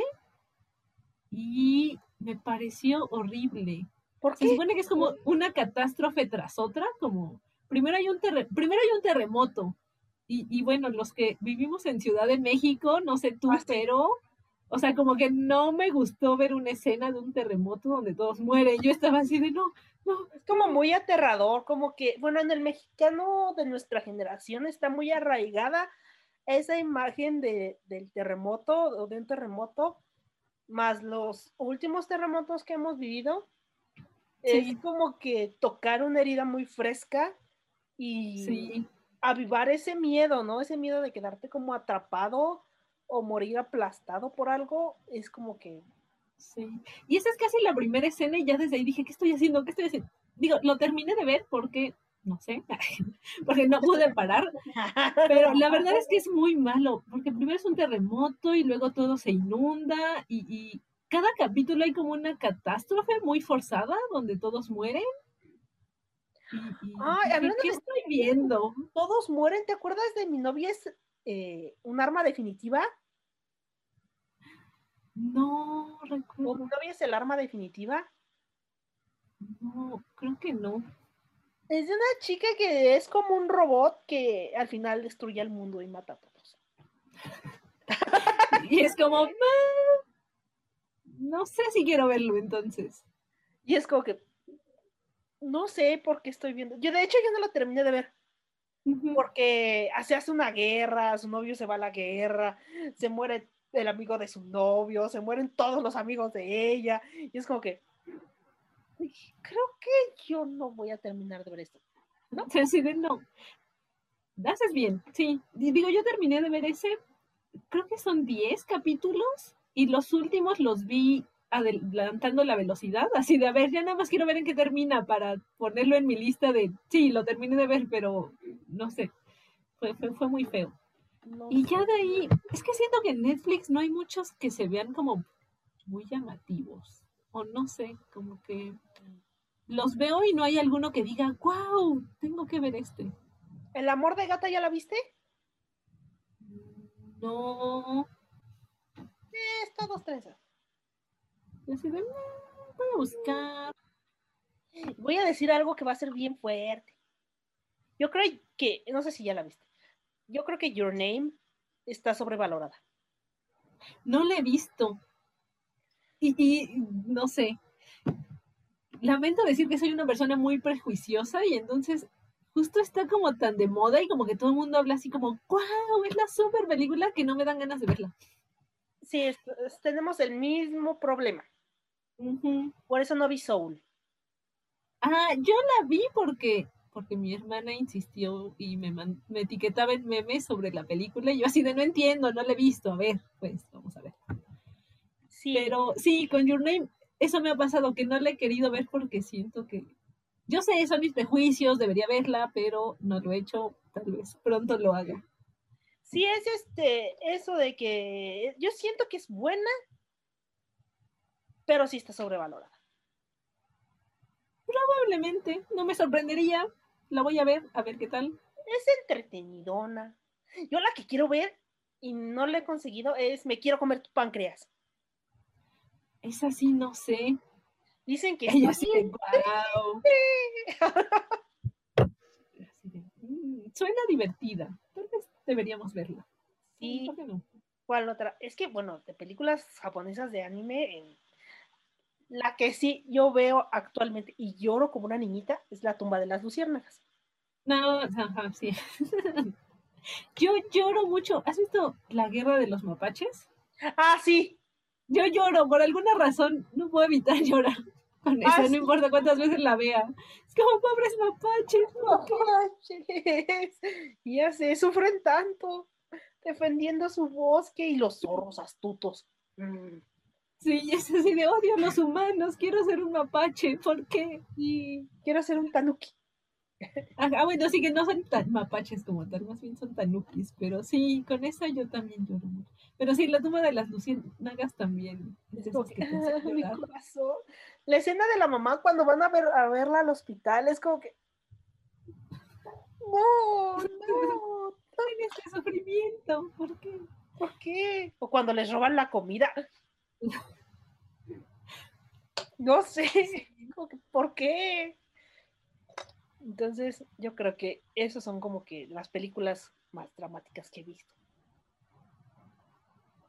y me pareció horrible. ¿Por Se supone que es como una catástrofe tras otra, como primero hay un, terre- primero hay un terremoto. Y, y bueno, los que vivimos en Ciudad de México, no sé tú, Ah, pero, o sea, como que no me gustó ver una escena de un terremoto donde todos mueren. Yo estaba así de, no, no, Es como muy aterrador, como que, bueno, en el mexicano de nuestra generación está muy arraigada esa imagen de, del terremoto o de un terremoto, más los últimos terremotos que hemos vivido. Sí. Es como que tocar una herida muy fresca y sí. avivar ese miedo, ¿no? Ese miedo de quedarte como atrapado o morir aplastado por algo, es como que Sí. Y esa es casi la primera escena y ya desde ahí dije, ¿qué estoy haciendo? ¿Qué estoy haciendo? Digo, lo terminé de ver porque, no sé, porque no pude parar, pero la verdad es que es muy malo, porque primero es un terremoto y luego todo se inunda y, y cada capítulo hay como una catástrofe muy forzada donde todos mueren. Ay, hablando ¿qué de- estoy viendo? todos mueren. ¿Te acuerdas de mi novia es eh, un arma definitiva? No ¿O recuerdo, mi novia es el arma definitiva? no, creo que no. Es de una chica que es como un robot que al final destruye al mundo y mata a todos. Y es como, "Ah, no sé si quiero verlo entonces. Y es como que no sé por qué estoy viendo. Yo de hecho yo no la terminé de ver porque se hace una guerra, su novio se va a la guerra, se muere el amigo de su novio, se mueren todos los amigos de ella y es como que "Uy, creo que yo no voy a terminar de ver esto. Se decide no. Haces bien, sí. Digo, yo terminé de ver ese, creo que son 10 capítulos y los últimos los vi adelantando la velocidad, así de, a ver, ya nada más quiero ver en qué termina para ponerlo en mi lista de, sí, lo terminé de ver, pero no sé, fue, fue, fue muy feo. No Y sé. ya de ahí, es que siento que en Netflix no hay muchos que se vean como muy llamativos, o no sé, como que los veo y no hay alguno que diga, wow, tengo que ver este. ¿El amor de gata ya la viste? No, Eh, está dos trenzas. y así de, "Mm, voy a buscar. Voy a decir algo que va a ser bien fuerte. Yo creo que, no sé si ya la viste. Yo creo que Your Name está sobrevalorada. No la he visto. Y, y no sé. Lamento decir que soy una persona muy prejuiciosa y entonces justo está como tan de moda y como que todo el mundo habla así como, wow, es la super película que no me dan ganas de verla. Sí, es- es- tenemos el mismo problema. Por eso no vi Soul. Ah, yo la vi porque, porque mi hermana insistió y me, man- me etiquetaba en memes sobre la película y yo así de no entiendo, no la he visto. A ver, pues vamos a ver. Sí, Pero sí, con Your Name, eso me ha pasado, que no la he querido ver porque siento que. Yo sé, son mis prejuicios, debería verla, pero no lo he hecho, tal vez pronto lo haga. sí es este, eso de que yo siento que es buena, pero sí está sobrevalorada. Probablemente, no me sorprendería, la voy a ver, a ver qué tal. Es entretenidona. Yo la que quiero ver y no la he conseguido es Me quiero comer tu páncreas. Esa sí, no sé. Dicen que Ella sí wow. Así de, "Mm, Suena divertida, tal vez deberíamos verla. Sí, ¿Por qué no? ¿Cuál otra? Es que, bueno, de películas japonesas de anime, en- la que sí yo veo actualmente y lloro como una niñita es La tumba de las luciérnagas. No, ajá, sí. Yo lloro mucho. ¿Has visto la guerra de los mapaches? Ah, sí, Yo lloro, por alguna razón, no puedo evitar llorar Con esa, Ah, no sí. importa cuántas veces la vea. Es como pobres mapaches. Mapaches. Ya sé, sufren tanto defendiendo su bosque y los zorros astutos. Mm, Sí, es así de odio a los humanos. Quiero ser un mapache. ¿Por qué? Y quiero ser un tanuki. Ah, ah, bueno, sí que no son tan mapaches como tal, más bien son tanukis, pero sí, con esa yo también lloro mucho. Pero sí, la tumba de las luciérnagas también. es que, que "Ah, mi corazón. La escena de la mamá cuando van a ver a verla al hospital es como que. No, no. En este sufrimiento, ¿por qué? ¿Por qué? O cuando les roban la comida. No sé. ¿Por qué? Entonces, yo creo que esas son como que las películas más dramáticas que he visto.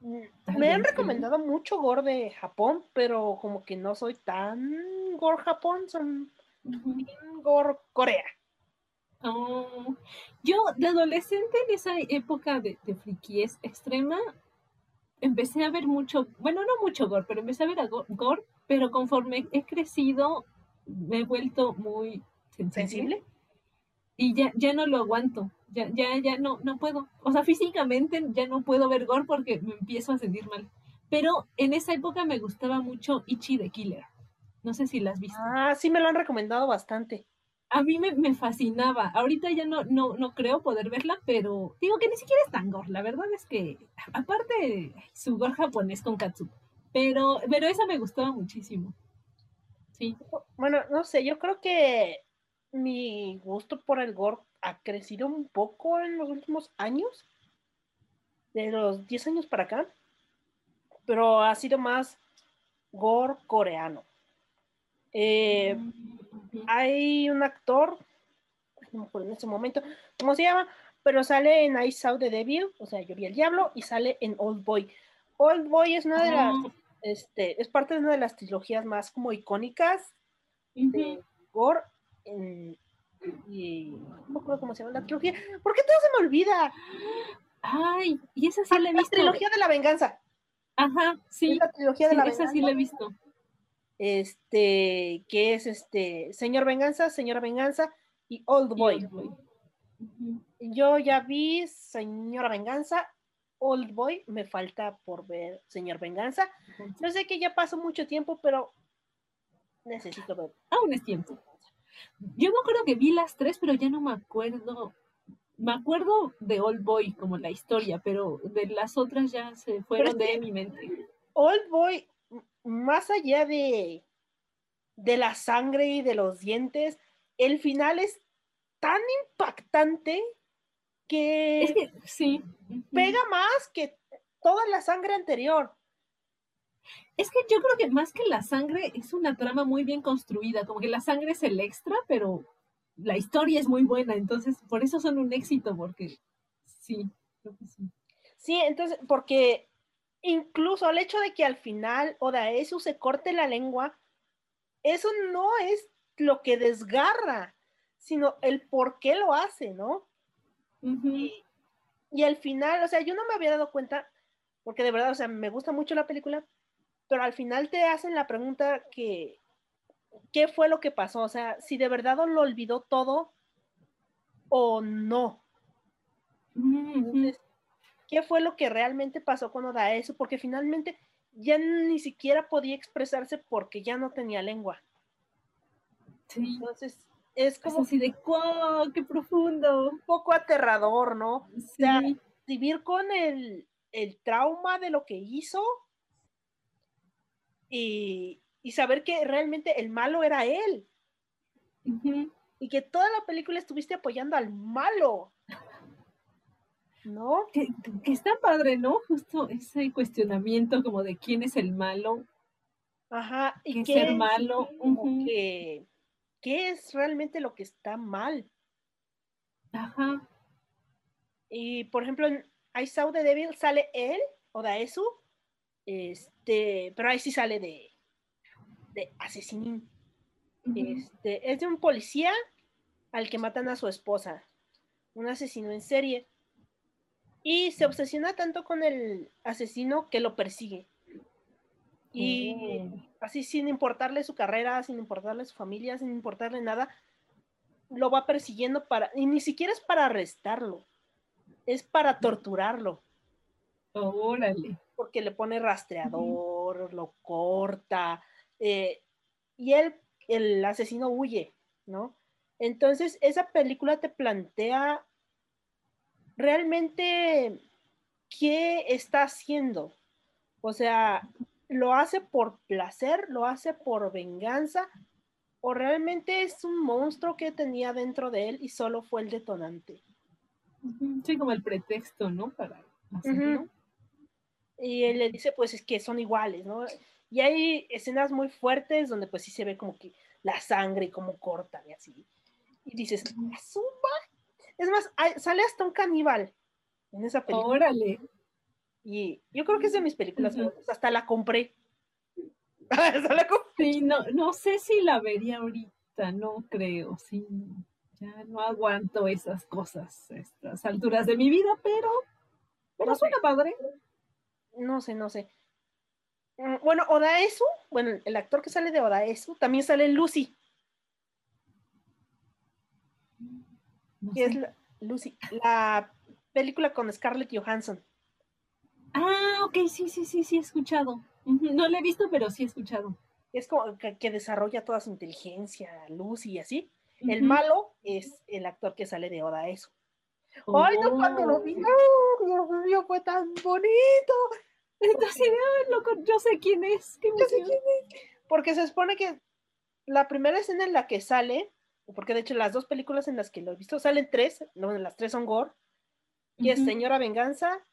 Mm, Me han recomendado mucho gore de Japón, pero como que no soy tan gore Japón, son gore Corea. Oh, Yo, de adolescente, en esa época de, de extrema, empecé a ver mucho, bueno, no mucho gore, pero empecé a ver a gore, pero conforme he crecido, me he vuelto muy sensible. Y ya, ya no lo aguanto, ya, ya, ya no, no puedo. O sea, físicamente ya no puedo ver gore porque me empiezo a sentir mal. Pero en esa época me gustaba mucho Ichi the Killer. No sé si la has visto. Ah, sí me lo han recomendado bastante. A mí me, me fascinaba. Ahorita ya no, no, no creo poder verla, pero digo que ni siquiera es tan gore. La verdad es que, aparte, su gore japonés con katsu. Pero, pero esa me gustaba muchísimo. Sí. Bueno, no sé, yo creo que mi gusto por el gore ha crecido un poco en los últimos años, de los 10 años para acá, pero ha sido más gore coreano. Eh, Ujú. hay un actor, en ese momento cómo se llama, pero sale en I Saw the Devil, o sea, yo vi el diablo, y sale en Old Boy. Old Boy es una de las, Ah, este, es parte de una de las trilogías más como icónicas de gore en- y no me acuerdo cómo se llama la trilogía. ¿Por qué todo se me olvida? Ay, y esa sí la he La visto. trilogía de la venganza. Ajá, Es sí. la trilogía de la esa venganza. sí la he visto. Este, que es este, Señor Venganza, Señora Venganza y Old Y Boy. Old Boy. Ujú. Yo ya vi Señora Venganza, Old Boy, me falta por ver Señor Venganza. Yo sé que ya pasó mucho tiempo, pero necesito ver. Aún es tiempo. Yo me acuerdo que vi las tres, pero ya no me acuerdo. Me acuerdo de Old Boy como la historia, pero de las otras ya se fueron de mi mente. Old Boy, más allá de, de la sangre y de los dientes, el final es tan impactante que, Es que sí. pega más que toda la sangre anterior. Es que yo creo que más que la sangre es una trama muy bien construida, como que la sangre es el extra, pero la historia es muy buena, entonces por eso son un éxito, porque sí, creo que sí. Sí, entonces, porque incluso el hecho de que al final Odaesu se corte la lengua, eso no es lo que desgarra, sino el por qué lo hace, ¿no? Y, y al final, o sea, yo no me había dado cuenta, porque de verdad, o sea, me gusta mucho la película, pero al final te hacen la pregunta que, ¿qué fue lo que pasó? O sea, si de verdad lo olvidó todo o no. Entonces, ¿qué fue lo que realmente pasó con Odaesu? Porque finalmente ya ni siquiera podía expresarse porque ya no tenía lengua. Sí, Entonces, es es como así de ¡guau! ¡Qué profundo! un poco aterrador, ¿no? Sí, sea, vivir con el, el trauma de lo que hizo y, y saber que realmente el malo era él y que toda la película estuviste apoyando al malo. ¿No? que, que está padre, ¿no? Justo ese cuestionamiento como de quién es el malo, Ajá. Y es qué ser es malo. ujú. que- qué es realmente lo que está mal. Ajá. Y por ejemplo, en I Saw the Devil sale él, Odaesu, este, pero ahí sí sale de, de asesinín. Este, es de un policía al que matan a su esposa, un asesino en serie. Y se obsesiona tanto con el asesino que lo persigue. Y así sin importarle su carrera, sin importarle su familia, sin importarle nada, lo va persiguiendo para, y ni siquiera es para arrestarlo, es para torturarlo, Órale. porque le pone rastreador, lo corta, eh, y él, el asesino huye, ¿no? Entonces, esa película te plantea realmente qué está haciendo. O sea, lo hace por placer, lo hace por venganza, o realmente es un monstruo que tenía dentro de él y solo fue el detonante. Sí, como el pretexto, ¿no? Para hacerlo. Y él le dice, pues es que son iguales, ¿no? Y hay escenas muy fuertes donde pues sí se ve como que la sangre y cómo cortan y así. Y dices, "¿A su ma-?". es más, hay- sale hasta un caníbal en esa película. Órale. Y yo creo que es de mis películas Ujú. favoritas. Hasta la compré. Hasta la compré. Sí, no, no sé si la vería ahorita, no creo, sí. Ya no aguanto esas cosas a estas alturas de mi vida, pero, pero No sé. suena padre. No sé, no sé. Mm, Bueno, Odaesu, bueno, el actor que sale de Odaesu, también sale en Lucy, No que es la, Lucy, la película con Scarlett Johansson. Ah, ok, sí, sí, sí, sí, he escuchado. No la he visto, pero sí he escuchado. Es como que, que desarrolla toda su inteligencia, Lucy y así. El malo es el actor que sale de Odaesu. Ay, no, cuando lo vi, Oh. Dios mío, fue tan bonito. Entonces, ay, loco, yo sé quién es. Qué Yo sé quién es. Porque se supone que la primera escena en la que sale, porque de hecho las dos películas en las que lo he visto, salen tres, no, las tres son gore, que es Ujú. Señora Venganza,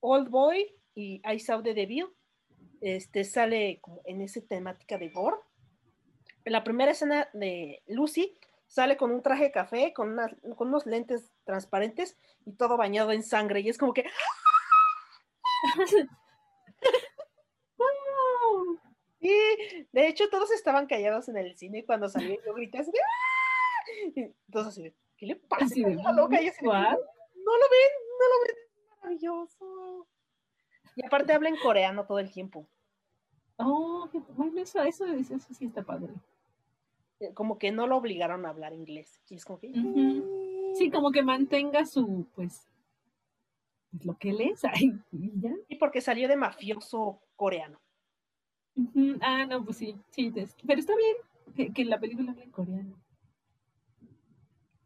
Old Boy y I Saw the Devil. Este sale como en esa temática de gore. En la primera escena de Lucy sale con un traje de café, con, unas- con unos lentes transparentes y todo bañado en sangre. Y es como que, Wow. Y de hecho todos estaban callados en el cine cuando salió y yo grité así de ¡Ah! Y todos así de, ¿qué le pasa? Así de, loca, y así de, ¿what? no lo ven, no lo ven, es maravilloso. Y aparte habla en coreano todo el tiempo, Oh, bueno, eso, eso, eso, eso sí está padre. Eh, como que no lo obligaron a hablar inglés. Y es como que... Ujú. Sí, como que mantenga su, pues, pues, lo que él es. Ay, y ya. Y porque salió de mafioso coreano. Ah, no, pues sí, sí, pero está bien que, que la película hable en coreano.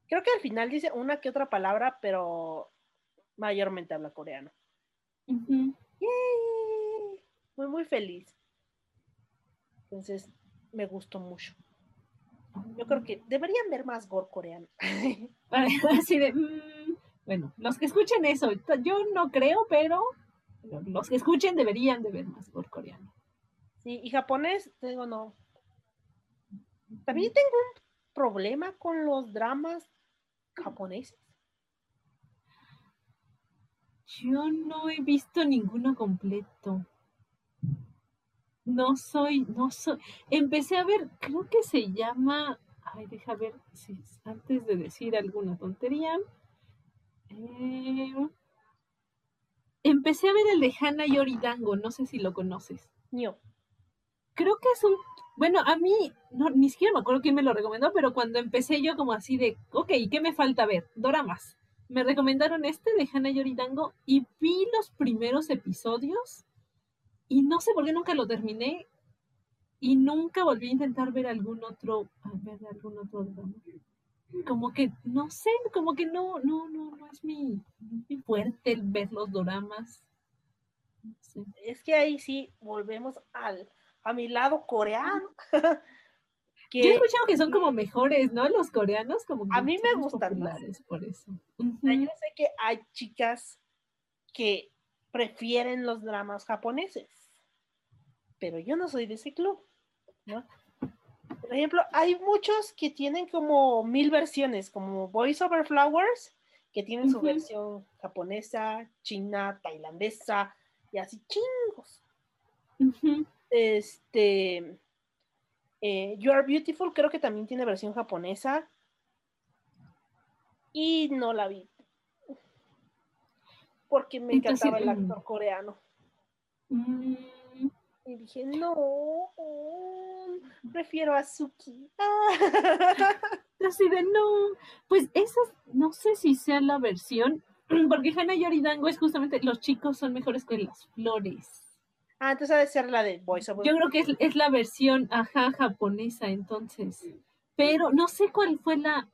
Creo que al final dice una que otra palabra, pero mayormente habla coreano. Ujú. ¡Yay! Muy, muy feliz. Entonces, me gustó mucho. Yo creo que deberían ver más gore coreano. Así de, mm, bueno, los que escuchen eso, yo no creo, pero los que escuchen deberían de ver más por coreano. Sí, y japonés, te digo, no. También tengo un problema con los dramas japoneses. Yo no he visto ninguno completo. No soy, no soy. Empecé a ver, creo que se llama. Ay, deja ver si antes de decir alguna tontería. eh, empecé a ver el de Hannah Yoridango, no sé si lo conoces. Nio. Creo que es un. Bueno, a mí, no, ni siquiera me acuerdo quién me lo recomendó, pero cuando empecé yo, como así de, ok, ¿qué me falta ver? Doramas. Me recomendaron este de Hannah Yoridango y vi los primeros episodios y no sé por qué nunca lo terminé y nunca volví a intentar ver algún otro, a ver algún otro drama. Como que, no sé, como que no, no, no, no es mi, mi fuerte el ver los doramas. No sé. Es que ahí sí volvemos al, a mi lado coreano. Yo he escuchado que son como mejores, ¿no? Los coreanos, como que A mí me gustan más. por eso. yo sé que hay chicas que prefieren los dramas japoneses, pero yo no soy de ese club. ¿no? Por ejemplo, hay muchos que tienen como mil versiones, como Voice Over Flowers, que tienen su versión japonesa, china, tailandesa y así chingos. Este, eh, You Are Beautiful creo que también tiene versión japonesa y no la vi porque me encantaba el mm. actor coreano Mm, y dije, no, prefiero a Suki. Así de no. Pues esa, no sé si sea la versión, porque Hana Yoridango es justamente los chicos son mejores que las flores. Ah, entonces ha de ser la de Voice Over. Yo creo que es, es la versión, ajá, japonesa, entonces. Pero no sé cuál fue la,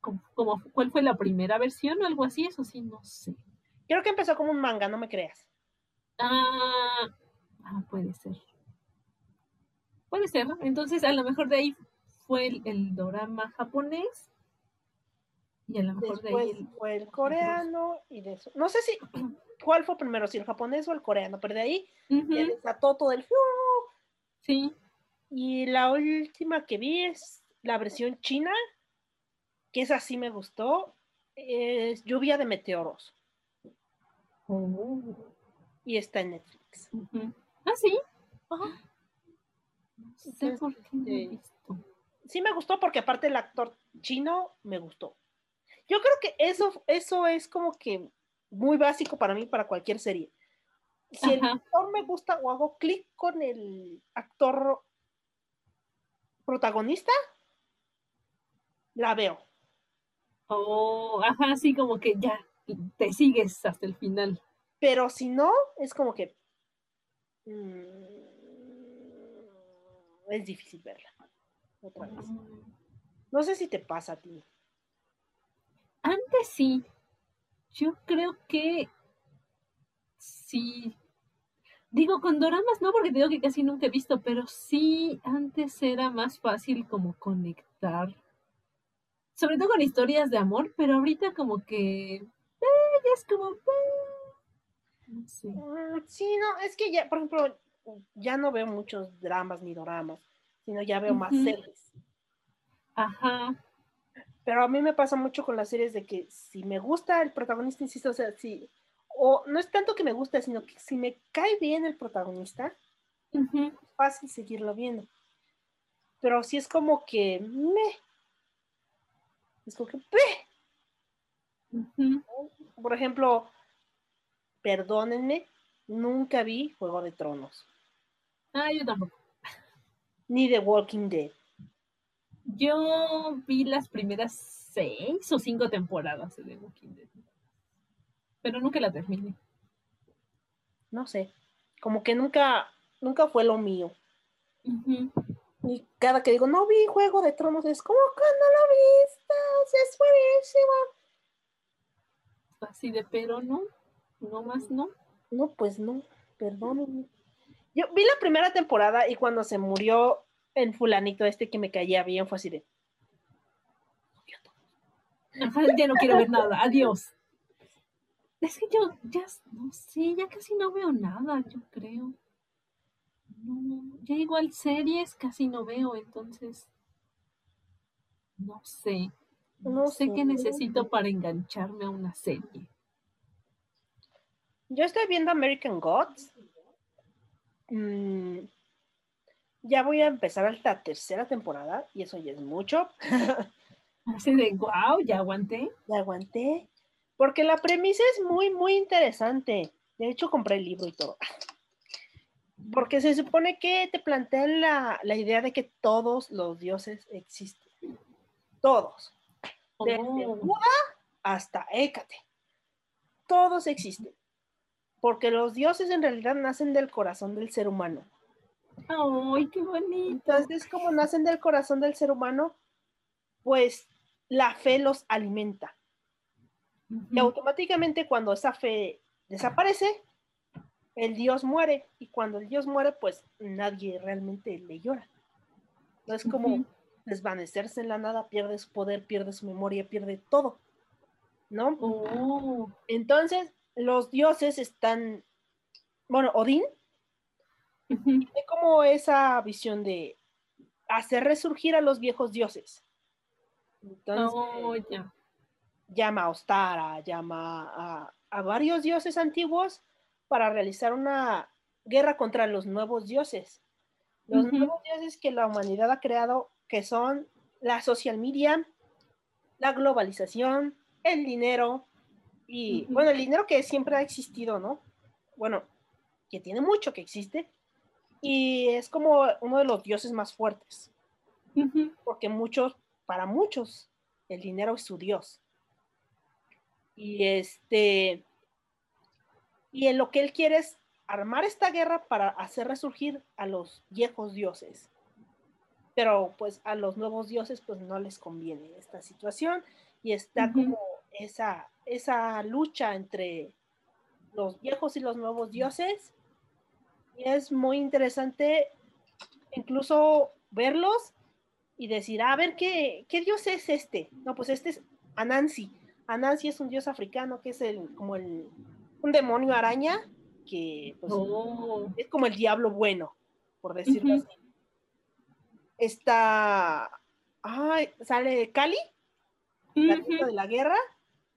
como, como- cuál fue la primera versión o algo así, eso sí, no sé. Creo que empezó como un manga, no me creas. Ah, ah, puede ser. Puede ser, ¿no? Entonces, a lo mejor de ahí fue el, el dorama japonés. Y a lo mejor de ahí el- fue el coreano y de eso. No sé si cuál fue primero, si el japonés o el coreano, pero de ahí Ujú, ya desató todo el sí. Y la última que vi es la versión china, que esa sí me gustó, es Lluvia de Meteoros Oh, y está en Netflix. ujú. Ah, sí. Ajá. No sé Entonces, por qué no he visto. Sí me gustó porque aparte el actor chino me gustó. Yo creo que eso, eso es como que muy básico para mí, para cualquier serie. Si el actor me gusta o hago clic con el actor protagonista, la veo. Oh, ajá, sí, como que ya te sigues hasta el final. Pero si no, es como que es difícil verla otra vez. No sé si te pasa a ti. Antes sí. Yo creo que sí. Digo, con doramas no, porque digo que casi nunca he visto, pero sí, antes era más fácil como conectar. Sobre todo con historias de amor, pero ahorita como que eh, es como eh, Mm, Sí, no, es que ya, por ejemplo, ya no veo muchos dramas ni doramas, sino ya veo más series. Ajá. Pero a mí me pasa mucho con las series de que si me gusta el protagonista, insisto, o sea, si, o no es tanto que me guste, sino que si me cae bien el protagonista, es fácil seguirlo viendo. Pero si es como que me. Es como que. Ujú. Por ejemplo, perdónenme, nunca vi Juego de Tronos, Ah, yo tampoco. ni The Walking Dead. Yo vi las primeras seis o cinco temporadas de The Walking Dead. Pero nunca la terminé. No sé, como que nunca, nunca fue lo mío. Y cada que digo, no vi Juego de Tronos, es como que no lo viste, o sea, es buenísimo. Así de, pero no, no más no. No, pues no, perdónenme. Yo vi la primera temporada y cuando se murió el fulanito este que me caía bien, fue así de, Ajá, ya no quiero ver nada, adiós. Es que yo ya, no sé, ya casi no veo nada, yo creo. No, ya igual series casi no veo, entonces. No sé. No, No sé sé. qué necesito para engancharme a una serie. Yo estoy viendo American Gods. Mm, ya voy a empezar la tercera temporada y eso ya es mucho. Así de, wow, ya aguanté. Ya aguanté. Porque la premisa es muy, muy interesante. De hecho, compré el libro y todo. Porque se supone que te plantean la, la idea de que todos los dioses existen. Todos. Desde Oh, Buda hasta Hécate. Todos existen. Porque los dioses en realidad nacen del corazón del ser humano. ¡Ay, qué bonito! Entonces, como nacen del corazón del ser humano, pues la fe los alimenta. Y Ujú. automáticamente cuando esa fe desaparece, el dios muere. Y cuando el dios muere, pues nadie realmente le llora. No es como Ujú. desvanecerse en la nada, pierde su poder, pierde su memoria, pierde todo. ¿No? Oh, Entonces, los dioses están, bueno, Odín tiene como esa visión de hacer resurgir a los viejos dioses. Entonces, Oh, llama a Ostara, llama a, a varios dioses antiguos para realizar una guerra contra los nuevos dioses. Los nuevos dioses que la humanidad ha creado, que son la social media, la globalización, el dinero y, bueno, el dinero que siempre ha existido, ¿no? Bueno, que tiene mucho que existe, Y es como uno de los dioses más fuertes, porque muchos, para muchos, el dinero es su dios. Y este, y en lo que él quiere es armar esta guerra para hacer resurgir a los viejos dioses. Pero pues a los nuevos dioses pues no les conviene esta situación y está como esa, esa lucha entre los viejos y los nuevos dioses. Y es muy interesante incluso verlos y decir, a ver, ¿qué, qué dios es este? No, pues este es Anansi. Anansi es un dios africano que es el, como el, un demonio araña que pues, Oh. es como el diablo bueno, por decirlo así. Está, ay, sale Kali, la diosa Ujú. de la guerra,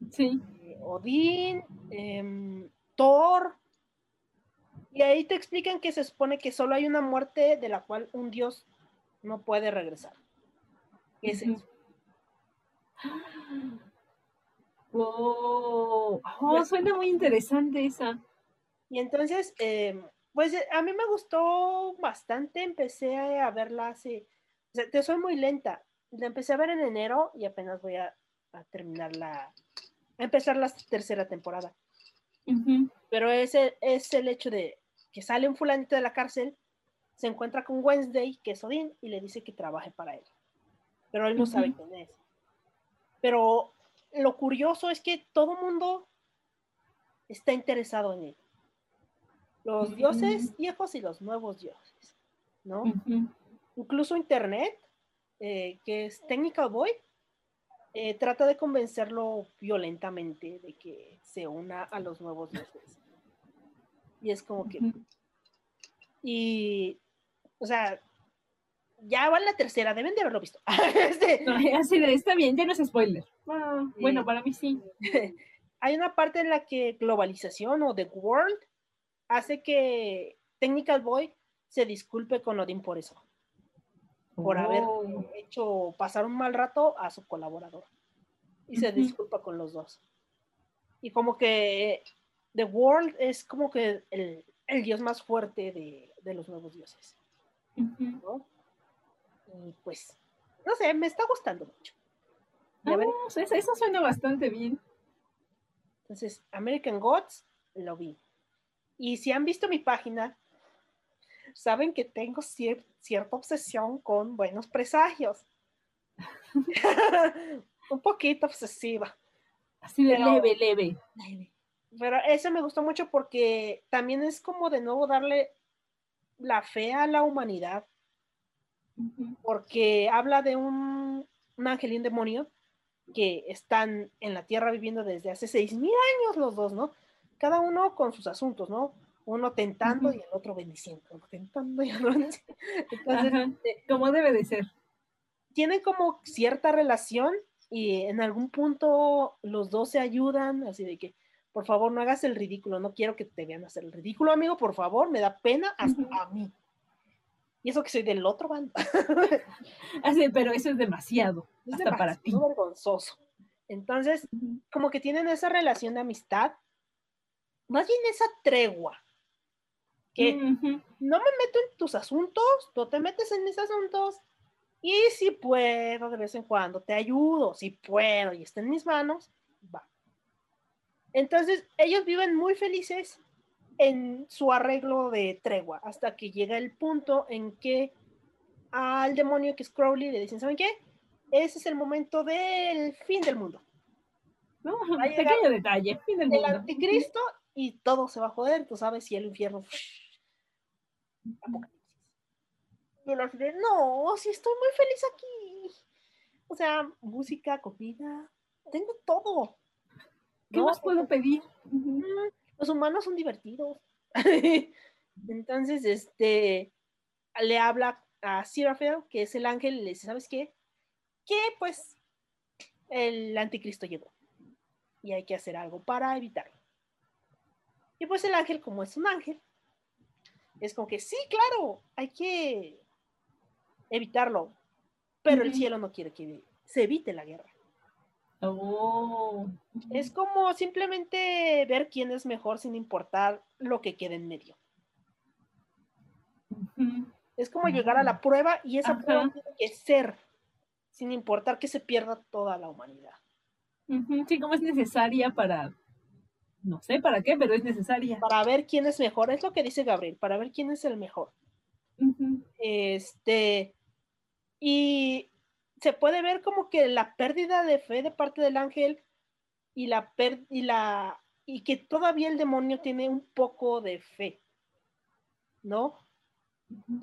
Sí. eh, Odín, em, Thor. Y ahí te explican que se supone que solo hay una muerte de la cual un dios no puede regresar. que es eso. Oh, oh, suena muy interesante esa. Y entonces, em, pues a mí me gustó bastante. Empecé a verla hace. O sea, te soy muy lenta. La empecé a ver en enero y apenas voy a, a terminar la. A empezar la tercera temporada. Ujú. Pero ese es el hecho de que sale un fulanito de la cárcel, se encuentra con Wednesday, que es Odín, y le dice que trabaje para él. Pero él no sabe Ujú. quién es. Pero lo curioso es que todo mundo está interesado en él. Los Ujú. dioses viejos y los nuevos dioses, ¿no? Incluso Internet, eh, que es Technical Boy, eh, trata de convencerlo violentamente de que se una a los nuevos dioses. Y es como que, y, o sea, ya va la tercera, deben de haberlo visto. Este, Así de, está bien, ya no es spoiler. Ah. Bueno, para mí sí. hay una parte en la que globalización o The World hace que Technical Boy se disculpe con Odín por eso, por haber Oh. hecho pasar un mal rato a su colaborador. Y se Ujú. disculpa con los dos. Y como que The World es como que el, el dios más fuerte de, de los nuevos dioses, Ujú. ¿no? Y pues, no sé, me está gustando mucho. Y a ver, Ah, eso, eso suena bastante bien. Entonces, American Gods lo vi. Y si han visto mi página, saben que tengo cier- cierta obsesión con buenos presagios. Un poquito obsesiva. Así de Pero- leve, leve. Pero eso me gustó mucho porque también es como de nuevo darle la fe a la humanidad, porque habla de un, un ángel y un demonio que están en la tierra viviendo desde hace seis mil años los dos, ¿no? Cada uno con sus asuntos, ¿no? Uno tentando y el otro bendiciendo, uno tentando y el otro bendiciendo. Entonces, Ajá. este, Como debe de ser. tienen como cierta relación y en algún punto los dos se ayudan, así de que, por favor, no hagas el ridículo, no quiero que te vean hacer el ridículo, amigo, por favor, me da pena hasta a mí. Y eso que soy del otro bando. Así, pero eso es demasiado. Es hasta para ti. vergonzoso. Entonces, como que tienen esa relación de amistad, más bien esa tregua, que no me meto en tus asuntos, tú te metes en mis asuntos, y si puedo, de vez en cuando te ayudo, si puedo y está en mis manos, va. Entonces, ellos viven muy felices en su arreglo de tregua, hasta que llega el punto en que al demonio que es Crowley le dicen, ¿saben qué? Ese es el momento del fin del mundo. No, pequeño detalle. Fin del El mundo. anticristo y todo se va a joder, tú sabes, cielo, infierno. Apocalipsis. Y no, si estoy muy feliz aquí. O sea, música, comida, tengo todo. ¿Qué ¿no? más puedo pedir? Los humanos son divertidos. Entonces, este, le habla a Seraphel, que es el ángel, y le dice, ¿sabes qué? Que pues el anticristo llegó y hay que hacer algo para evitarlo. Y pues el ángel, como es un ángel, es como que sí, claro, hay que evitarlo, pero el cielo no quiere que se evite la guerra. Oh. Es como simplemente ver quién es mejor sin importar lo que quede en medio. Es como llegar a la prueba y esa prueba tiene que ser, sin importar que se pierda toda la humanidad. Sí, como es necesaria para, no sé para qué, pero es necesaria. Para ver quién es mejor, es lo que dice Gabriel, para ver quién es el mejor. Este, y se puede ver como que la pérdida de fe de parte del ángel y la per- y la y que todavía el demonio tiene un poco de fe, ¿no?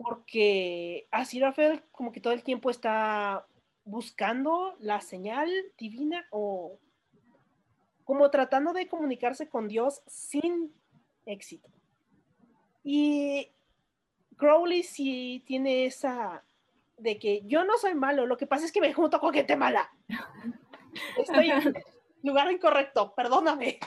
Porque Asirafel como que todo el tiempo está buscando la señal divina o como tratando de comunicarse con Dios sin éxito. Y Crowley sí tiene esa de que yo no soy malo, lo que pasa es que me junto con gente mala. Estoy en el lugar incorrecto, perdóname.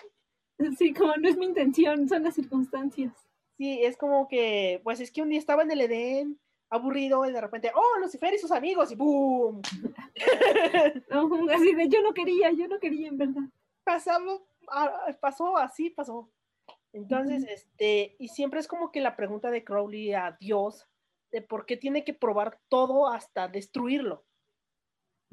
Sí, como no es mi intención, son las circunstancias. Sí, es como que, pues es que un día estaba en el Edén, aburrido, y de repente, oh, Lucifer y sus amigos, y ¡boom! Ujú, Así de yo no quería, yo no quería en verdad. Pasamos, ah, pasó así, pasó. Entonces, este, y siempre es como que la pregunta de Crowley a Dios, de por qué tiene que probar todo hasta destruirlo.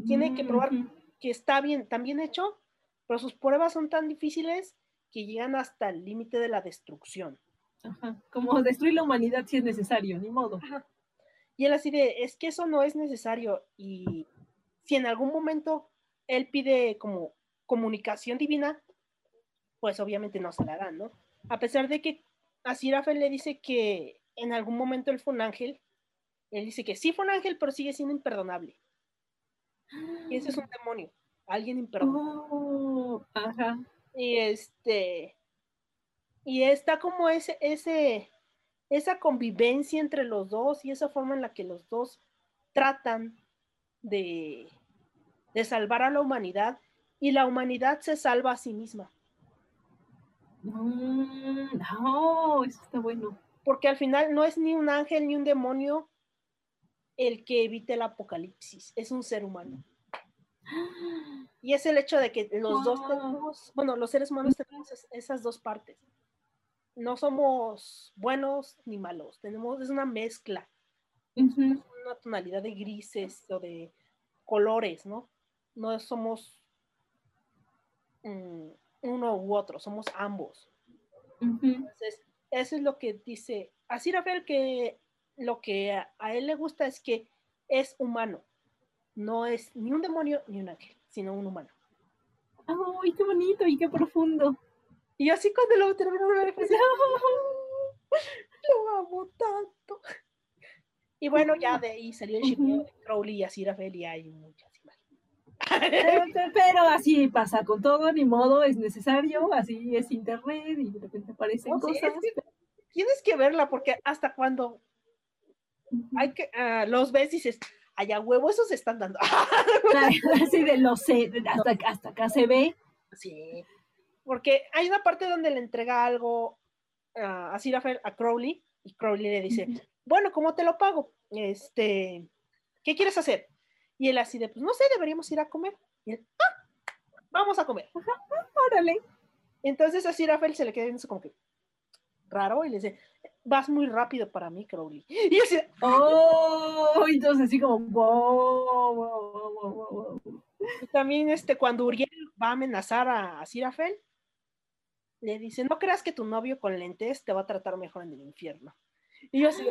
Tiene que probar Ujú. que está bien, tan bien hecho, pero sus pruebas son tan difíciles que llegan hasta el límite de la destrucción. Ajá, Como destruir la humanidad si es necesario, ni modo. Y él así de, es que eso no es necesario. Y si en algún momento él pide como comunicación divina, pues obviamente no se la dan, ¿no? A pesar de que a Sirafel le dice que en algún momento él fue un ángel, él dice que sí fue un ángel, pero sigue siendo imperdonable. Y ese es un demonio, alguien imperdonable. Oh, ajá. Y este, y está como ese, ese, esa convivencia entre los dos y esa forma en la que los dos tratan de, de salvar a la humanidad y la humanidad se salva a sí misma. Mm, oh, eso está bueno. Porque al final no es ni un ángel ni un demonio el que evite el apocalipsis, es un ser humano. Y es el hecho de que los dos tenemos, bueno, los seres humanos tenemos es- esas dos partes. No somos buenos ni malos, tenemos, es una mezcla, Ujú, una tonalidad de grises o de colores, ¿no? No somos uno u otro, somos ambos. Entonces, eso es lo que dice así Rafael que lo que a, a él le gusta es que es humano, no es ni un demonio ni un ángel, sino un humano. Ay, qué bonito y qué profundo. Y así cuando lo así, lo amo tanto. Y bueno, ya de ahí salió el shipeo de Crowley y Asirafel y hay muchas. Pero, así pasa con todo, ni modo, es necesario, así es internet y de repente aparecen No, sí, cosas. es que tienes que verla porque hasta cuando hay que ah, los ves dices, allá huevo, esos se están dando. Así de lo sé, hasta, hasta acá se ve. Sí, porque hay una parte donde le entrega algo ah, a Sirafel, a Crowley, y Crowley le dice, bueno, ¿cómo te lo pago? Este, ¿qué quieres hacer? Y él así de, pues no sé, deberíamos ir a comer. Y él, ah, vamos a comer. Órale. Entonces a Sirafel se le queda viendo como que raro y le dice, vas muy rápido para mí, Crowley. Y yo así, Oh, entonces así como, wow, también este, cuando Uriel va a amenazar a, a Sirafel, le dice, no creas que tu novio con lentes te va a tratar mejor en el infierno. Y yo así,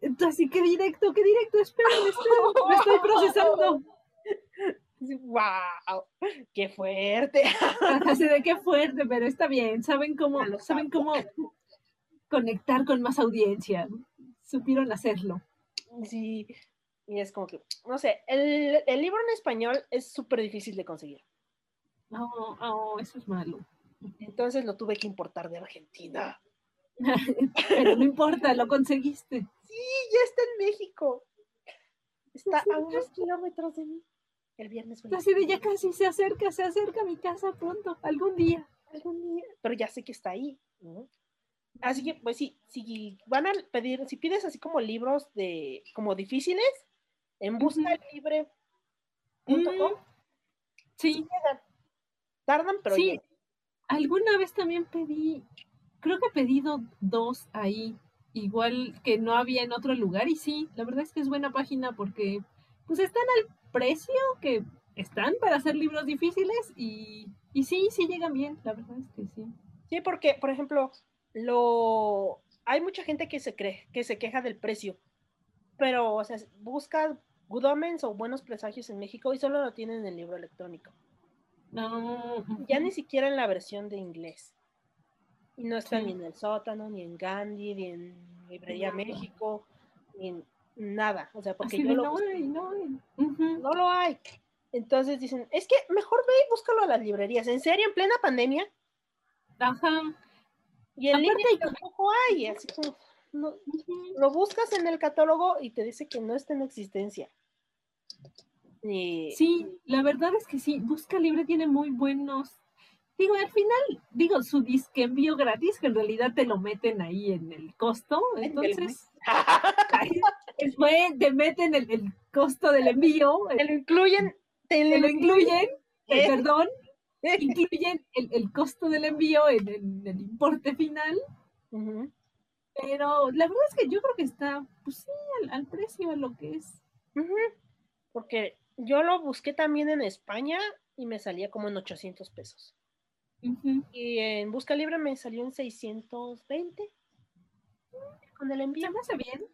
Entonces, qué directo, qué directo, esperen, esperen, me estoy procesando. ¡Wow! ¡Qué fuerte! Así de qué fuerte, pero está bien, saben cómo, saben cómo conectar con más audiencia, supieron hacerlo. Sí, y es como que, no sé, el, el libro en español es súper difícil de conseguir. No, oh, eso es malo. Entonces lo tuve que importar de Argentina. Pero no importa, lo conseguiste. Sí, ya está en México. Está Sí. a unos kilómetros de mí. El viernes voy Así de ya casi se acerca, se acerca a mi casa pronto, algún día. algún día, pero ya sé que está ahí. ¿no? Así que, pues sí, si van a pedir, si pides así como libros de, como difíciles, en busca libre. Mm, Sí, Tardan, pero Sí. llegan. alguna vez también pedí, creo que he pedido dos ahí igual que no había en otro lugar y sí, la verdad es que es buena página porque pues están al precio que están para hacer libros difíciles y, y sí, sí llegan bien, la verdad es que sí. Sí, porque, por ejemplo, lo hay mucha gente que se cree, que se queja del precio, pero, o sea, busca Good Omens o Buenos Presagios en México y solo lo tienen en el libro electrónico. No, Ya ni siquiera en la versión de inglés. Y no está Sí. ni en el sótano, ni en Gandhi, ni en Librería. México, ni en nada. O sea, porque así yo lo no busqué, hay, no hay. No lo hay. Entonces dicen, es que mejor ve y búscalo a las librerías. ¿En serio? ¿En plena pandemia? Ajá. Y en Aparte línea tampoco hay. Así como, no- lo buscas en el catálogo y te dice que no está en existencia. Y, Sí, la verdad es que sí, Busca Libre tiene muy buenos. Digo, al final, digo, su disque envío gratis, que en realidad te lo meten ahí en el costo, entonces, ay, es buen, te meten el, el costo del envío, te lo incluyen. Te te lo incluyen, eh, perdón, incluyen el, el costo del envío en, en el importe final, pero la verdad es que yo creo que está, pues sí, al, al precio a lo que es. Porque yo lo busqué también en España y me salía como en 800 pesos. Y en Busca Libre me salió en 620 con el envío. Se me hace bien.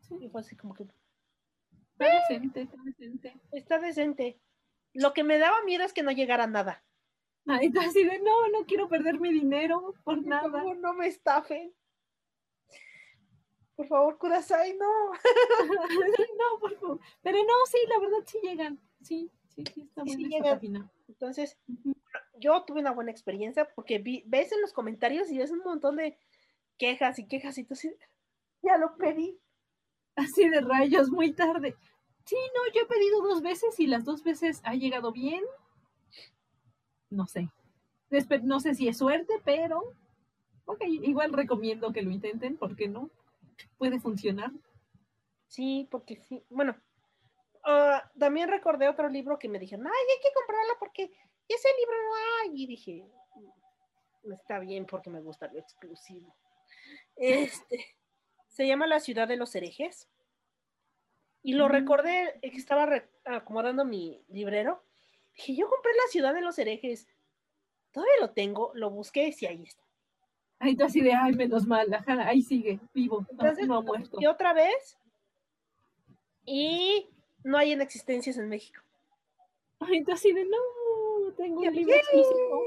Sí, Y fue así como que está decente, está decente. está decente. Lo que me daba miedo es que no llegara nada. Está así de, no, no quiero perder mi dinero por Por nada. favor, no me estafen. Por favor, Kudasai, no. no, por favor. Pero no, sí, la verdad sí llegan. Sí, sí, sí, está buena sí página. Entonces, Ujú. Yo tuve una buena experiencia porque vi, ves en los comentarios y ves un montón de quejas y quejas y tú así, ya lo pedí. Así de rayos, muy tarde. Sí, no, yo he pedido dos veces y las dos veces ha llegado bien. No sé. No sé si es suerte, pero ok, igual recomiendo que lo intenten, porque no? Puede funcionar. Sí, porque sí. Bueno, ah, también recordé otro libro que me dijeron, ay, hay que comprarlo porque ese libro no hay. Y dije, "Mm, está bien porque me gusta lo exclusivo. Este, se llama La ciudad de los herejes. Y lo Mm. recordé, que estaba re- acomodando mi librero. Dije, yo compré La ciudad de los herejes. Todavía lo tengo, lo busqué y sí, ahí está. Ahí tú así de, ay, menos mal, ajá, ahí sigue, vivo, no, Entonces, no lo muerto. busqué otra vez y no hay en existencias en México. Ay, tú así de, no, tengo un libro exclusivo.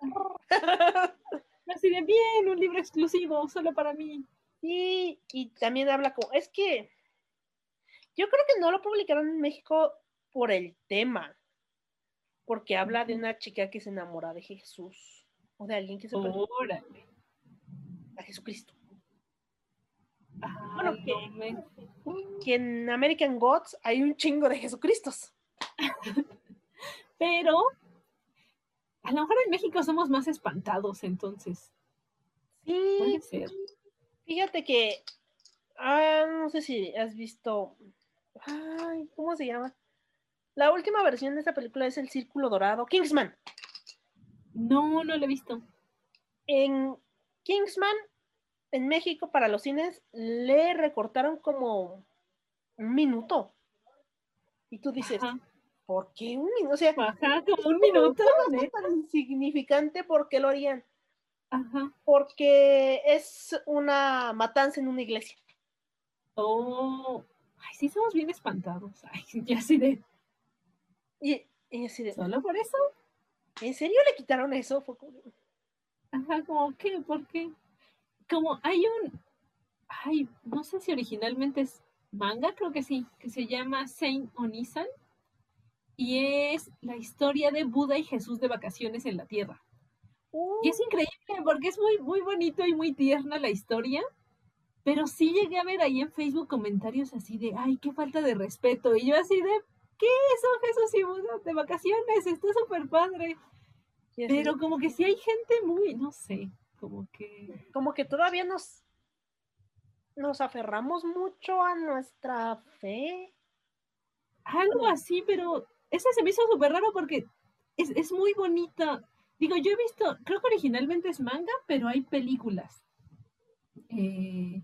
Así de, bien, un libro exclusivo, solo para mí. Y, y también habla como, es que yo creo que no lo publicaron en México por el tema, porque habla de una chica que se enamora de Jesús o de alguien que se Órale. a Jesucristo. Ay, Bueno, que- me- Que en American Gods hay un chingo de Jesucristos. Pero a lo mejor en México somos más espantados, entonces. Sí, Puede ser. fíjate que, ah, no sé si has visto, ay, ¿cómo se llama? La última versión de esta película es El Círculo Dorado, Kingsman. No, no lo he visto. En Kingsman, en México, para los cines, le recortaron como un minuto. Y tú dices, Ajá, ¿por qué un minuto? O sea, ajá, como un minuto. es tan insignificante, ¿por qué lo harían? Ajá. Porque es una matanza en una iglesia. Oh, ay, sí somos bien espantados. Ay, ya así de, Y, y así de, ¿solo por eso? ¿en serio le quitaron eso? Ajá, como, ¿qué? ¿Por qué? Como hay un, ay, no sé si originalmente es manga, creo que sí, que se llama Saint Onisan. Y es la historia de Buda y Jesús de vacaciones en la Tierra. "Uh, Y es increíble porque es muy, muy bonito y muy tierna la historia. Pero sí llegué a ver ahí en Facebook comentarios así de, ay, qué falta de respeto. Y yo así de, ¿qué? Son Jesús y Buda de vacaciones, está súper padre. Pero como que sí hay gente muy, no sé, como que... como que todavía nos, nos aferramos mucho a nuestra fe. Algo así, pero ese se me hizo súper raro porque es, es muy bonita. Digo, yo he visto, creo que originalmente es manga, pero hay películas. Eh,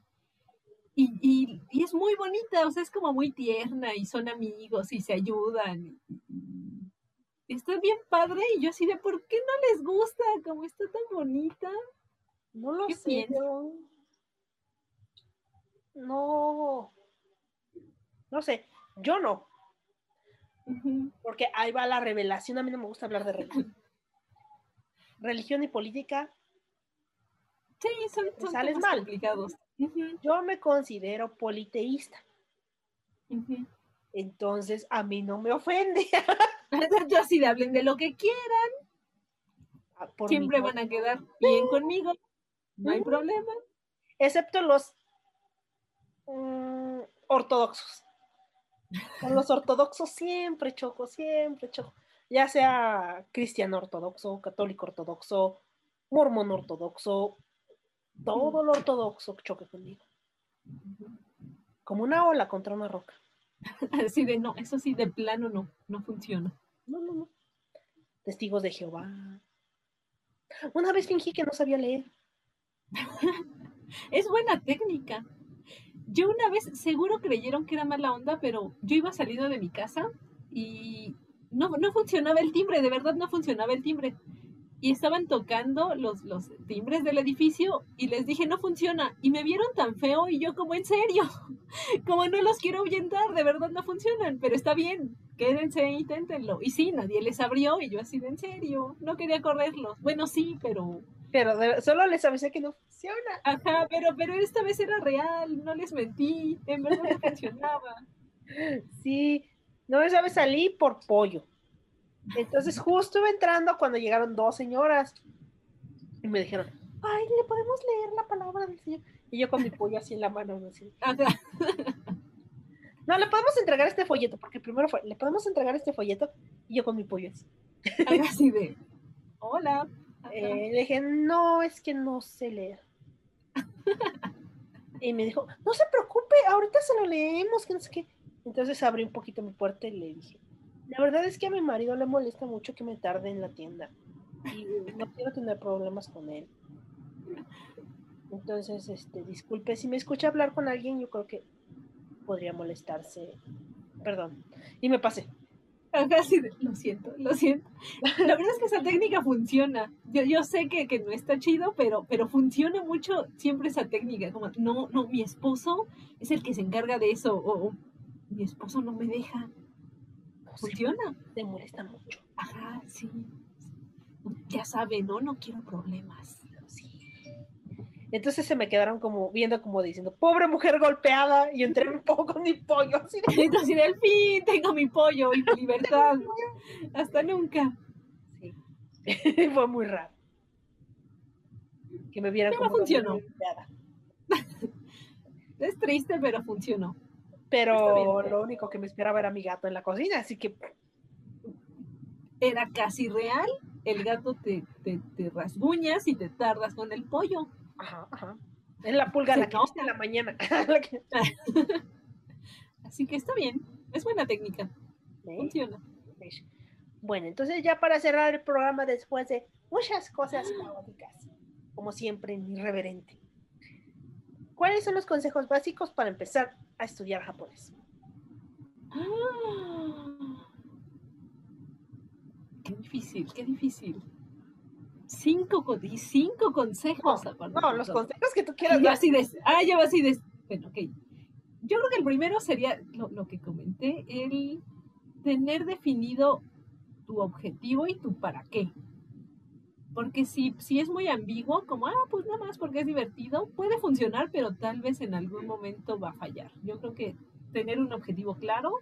y, y- y es muy bonita, o sea, es como muy tierna y son amigos y se ayudan. y- está bien padre y yo así de, ¿por qué no les gusta? Como está tan bonita. No lo ¿Qué sé, yo- No. No sé, yo no, Porque ahí va la revelación. A mí no me gusta hablar de religión. Religión y política, Sí, son, son sales mal. complicados. Yo me considero politeísta. Entonces, a mí no me ofende. Yo así de hablen de lo que quieran, Por siempre van a quedar bien conmigo, no hay problema. excepto los mm, ortodoxos. Con los ortodoxos siempre choco, siempre choco. Ya sea cristiano ortodoxo, católico ortodoxo, mormón ortodoxo, todo lo ortodoxo choque conmigo. Como una ola contra una roca. Así de no, eso sí, de plano no, no funciona. No, no, no. Testigos de Jehová. Una vez fingí que no sabía leer. Es buena técnica. Yo una vez seguro creyeron que era mala onda, pero yo iba saliendo de mi casa y no, no funcionaba el timbre, de verdad no funcionaba el timbre. Y estaban tocando los, los timbres del edificio y les dije, no funciona. Y me vieron tan feo y yo como, en serio, como no los quiero ahuyentar, de verdad no funcionan, pero está bien, quédense inténtenlo. Y sí, nadie les abrió y yo así de, en serio, no quería correrlos. Bueno, sí, pero Pero de- solo les avisé que no funciona. Ajá, pero, pero esta vez era real, no les mentí, en verdad no funcionaba. Sí, no esa vez salí por pollo. Entonces justo iba entrando cuando llegaron dos señoras y me dijeron, ay, ¿le podemos leer la palabra del Señor? Y yo con mi pollo así en la mano, ¿no? Así, Ajá, no, le podemos entregar este folleto, porque primero fue, le podemos entregar este folleto y yo con mi pollo así. así de, hola. Eh, le dije, no, es que no sé leer. Y me dijo, no se preocupe, ahorita se lo leemos, que no sé qué. Entonces abrí un poquito mi puerta y le dije, la verdad es que a mi marido le molesta mucho que me tarde en la tienda y no quiero tener problemas con él. Entonces, este, disculpe, si me escucha hablar con alguien, yo creo que podría molestarse. Perdón. Y me pasé. Ajá, lo siento, lo siento. La verdad es que esa técnica funciona. Yo, yo sé que, que no está chido, pero, pero funciona mucho siempre esa técnica. Como, no, no, mi esposo es el que se encarga de eso, o, o, mi esposo no me deja. Funciona. te molesta mucho. Ajá, sí. Ya sabe, ¿no? No quiero problemas. Entonces se me quedaron como viendo como diciendo, pobre mujer golpeada, y entré un poco con mi pollo, así de, Entonces, al fin tengo mi pollo y mi libertad. Hasta nunca. Sí. Fue muy raro. Que me vieran Pero como funcionó. golpeada. Es triste, pero funcionó. Pero lo único que me esperaba era mi gato en la cocina, así que Era casi real. El gato te, te, te rasguñas y te tardas con el pollo. Ajá, ajá. Es la pulga la que viste en la mañana. La que- Así que está bien. Es buena técnica. Funciona. Bueno, entonces ya para cerrar el programa después de muchas cosas caóticas, como siempre, irreverente. ¿Cuáles son los consejos básicos para empezar a estudiar japonés? Ah. Qué difícil, qué difícil. Cinco, cinco consejos. aparte No, de los consejos que tú quieras yo así de, ah, va así de, bueno, ok. Yo creo que el primero sería lo, lo que comenté, el tener definido tu objetivo y tu para qué. Porque si, si es muy ambiguo, como, ah, pues nada más porque es divertido, puede funcionar, pero tal vez en algún momento va a fallar. Yo creo que tener un objetivo claro,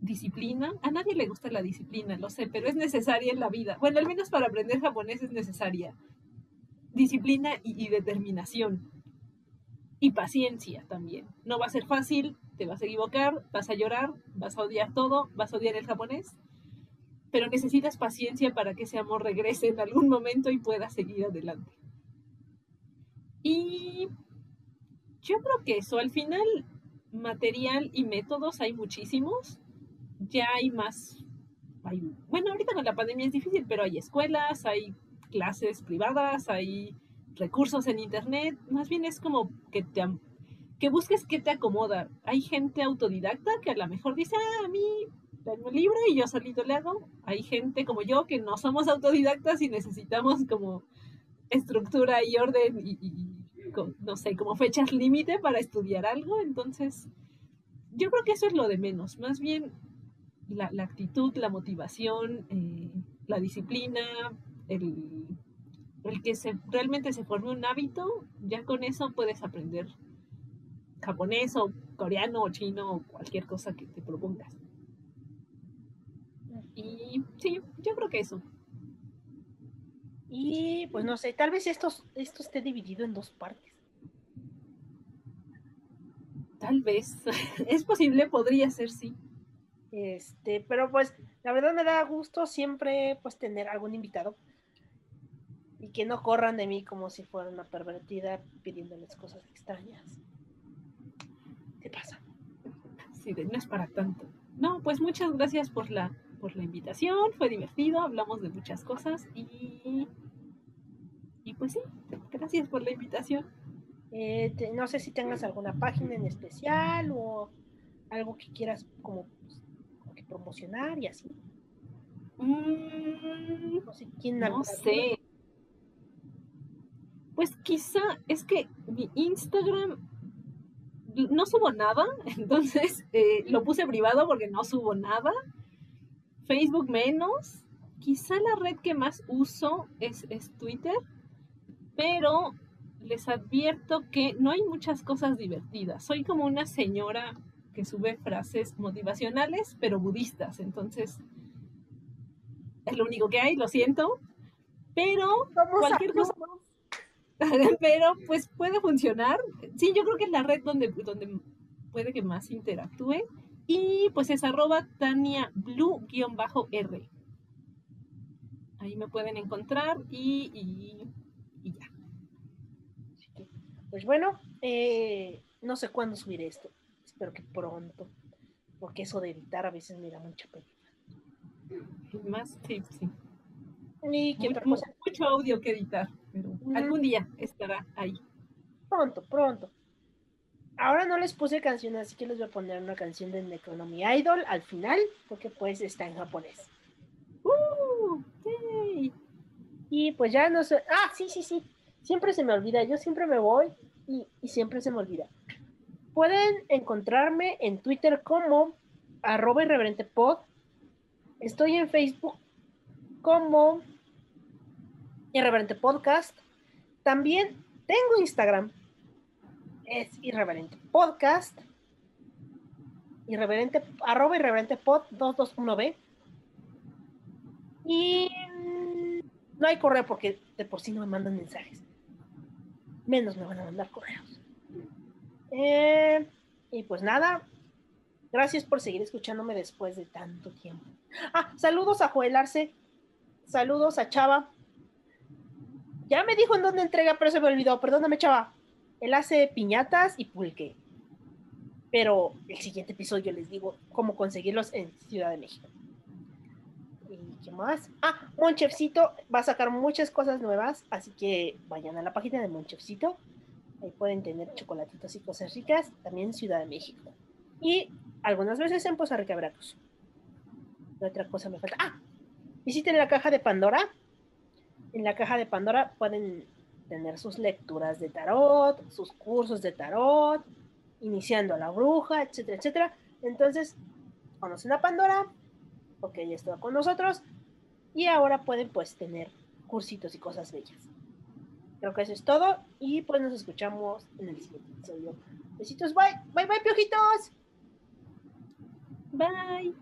disciplina, a nadie le gusta la disciplina, lo sé, pero es necesaria en la vida. Bueno, al menos para aprender japonés es necesaria disciplina y, determinación. Y paciencia también. No va a ser fácil, te vas a equivocar, vas a llorar, vas a odiar todo, vas a odiar el japonés, pero necesitas paciencia para que ese amor regrese en algún momento y puedas seguir adelante. Y yo creo que eso, al final, material y métodos hay muchísimos. Ya hay más, hay- bueno, ahorita con la pandemia es difícil, pero hay escuelas, hay clases privadas, hay recursos en internet, más bien es como que te que busques qué te acomoda. Hay gente autodidacta que a lo mejor dice, ah, a mí tengo un libro y yo solito le hago. Hay gente como yo que no somos autodidactas y necesitamos como estructura y orden y, no sé, como fechas límite para estudiar algo. Entonces, yo creo que eso es lo de menos. Más bien la, actitud, la motivación, eh, la disciplina, el, el que se, realmente se forme un hábito, ya con eso puedes aprender japonés o coreano o chino o cualquier cosa que te propongas. Y sí, yo creo que eso. Y pues no sé, tal vez esto, esto esté dividido en dos partes. Tal vez. es posible, podría ser, sí. Este, pero pues la verdad me da gusto siempre pues tener algún invitado y que no corran de mí como si fuera una pervertida pidiéndoles cosas extrañas. ¿Qué pasa? Sí, no es para tanto. No, pues muchas gracias por la, por la invitación, fue divertido, hablamos de muchas cosas y, y pues sí, gracias por la invitación. Eh, no sé si tengas alguna página en especial o algo que quieras como, promocionar y así. Mm, no sé, ¿quién no sé. Pues quizá es que mi Instagram no subo nada, entonces eh, lo puse privado porque no subo nada. Facebook menos. Quizá la red que más uso es, es Twitter, pero les advierto que no hay muchas cosas divertidas. Soy como una señora que sube frases motivacionales, pero budistas. Entonces, es lo único que hay, lo siento. Pero cualquier cosa. pero pues puede funcionar. Sí, yo creo que es la red donde, donde puede que más interactúe. Y pues es arroba Tania Blue-R. Ahí me pueden encontrar y, y, ya. Pues bueno, eh, no sé cuándo subiré esto. Espero que pronto. Porque eso de editar a veces me da mucha pena. Más, sí, sí. Y qué mucho audio que editar algún día estará ahí. Pronto, pronto. Ahora no les puse canción, así que les voy a poner una canción de Necronomy Idol al final, porque pues está en japonés. Uh, y pues ya no sé. Ah, sí, sí, sí. Siempre se me olvida. Yo siempre me voy y, y siempre se me olvida. Pueden encontrarme en Twitter como arroba irreverente pod. Estoy en Facebook como Irreverente Podcast. También tengo Instagram. Es Irreverente Podcast. Irreverente, arroba irreverente pod 221b. Y no hay correo porque de por sí no me mandan mensajes. Menos me van a mandar correos. Eh, y pues nada, gracias por seguir escuchándome después de tanto tiempo. Ah, saludos a Joel Arce, saludos a Chava, ya me dijo en dónde entrega, pero se me olvidó. Perdóname, chava. Él hace piñatas y pulque. Pero el siguiente episodio les digo cómo conseguirlos en Ciudad de México. ¿Y qué más? Ah, Monchefcito va a sacar muchas cosas nuevas, así que vayan a la página de Monchefcito. Ahí pueden tener chocolatitos y cosas ricas, también Ciudad de México. Y algunas veces en Poza Rica, Veracruz. otra cosa me falta? Ah, visiten la caja de Pandora en la caja de Pandora pueden tener sus lecturas de tarot, sus cursos de tarot, iniciando a la bruja, etcétera, etcétera. Entonces, conocen a Pandora, porque ella estuvo con nosotros, y ahora pueden pues tener cursitos y cosas bellas. Creo que eso es todo, y pues nos escuchamos en el siguiente episodio. Besitos, bye, bye, bye, piojitos. Bye.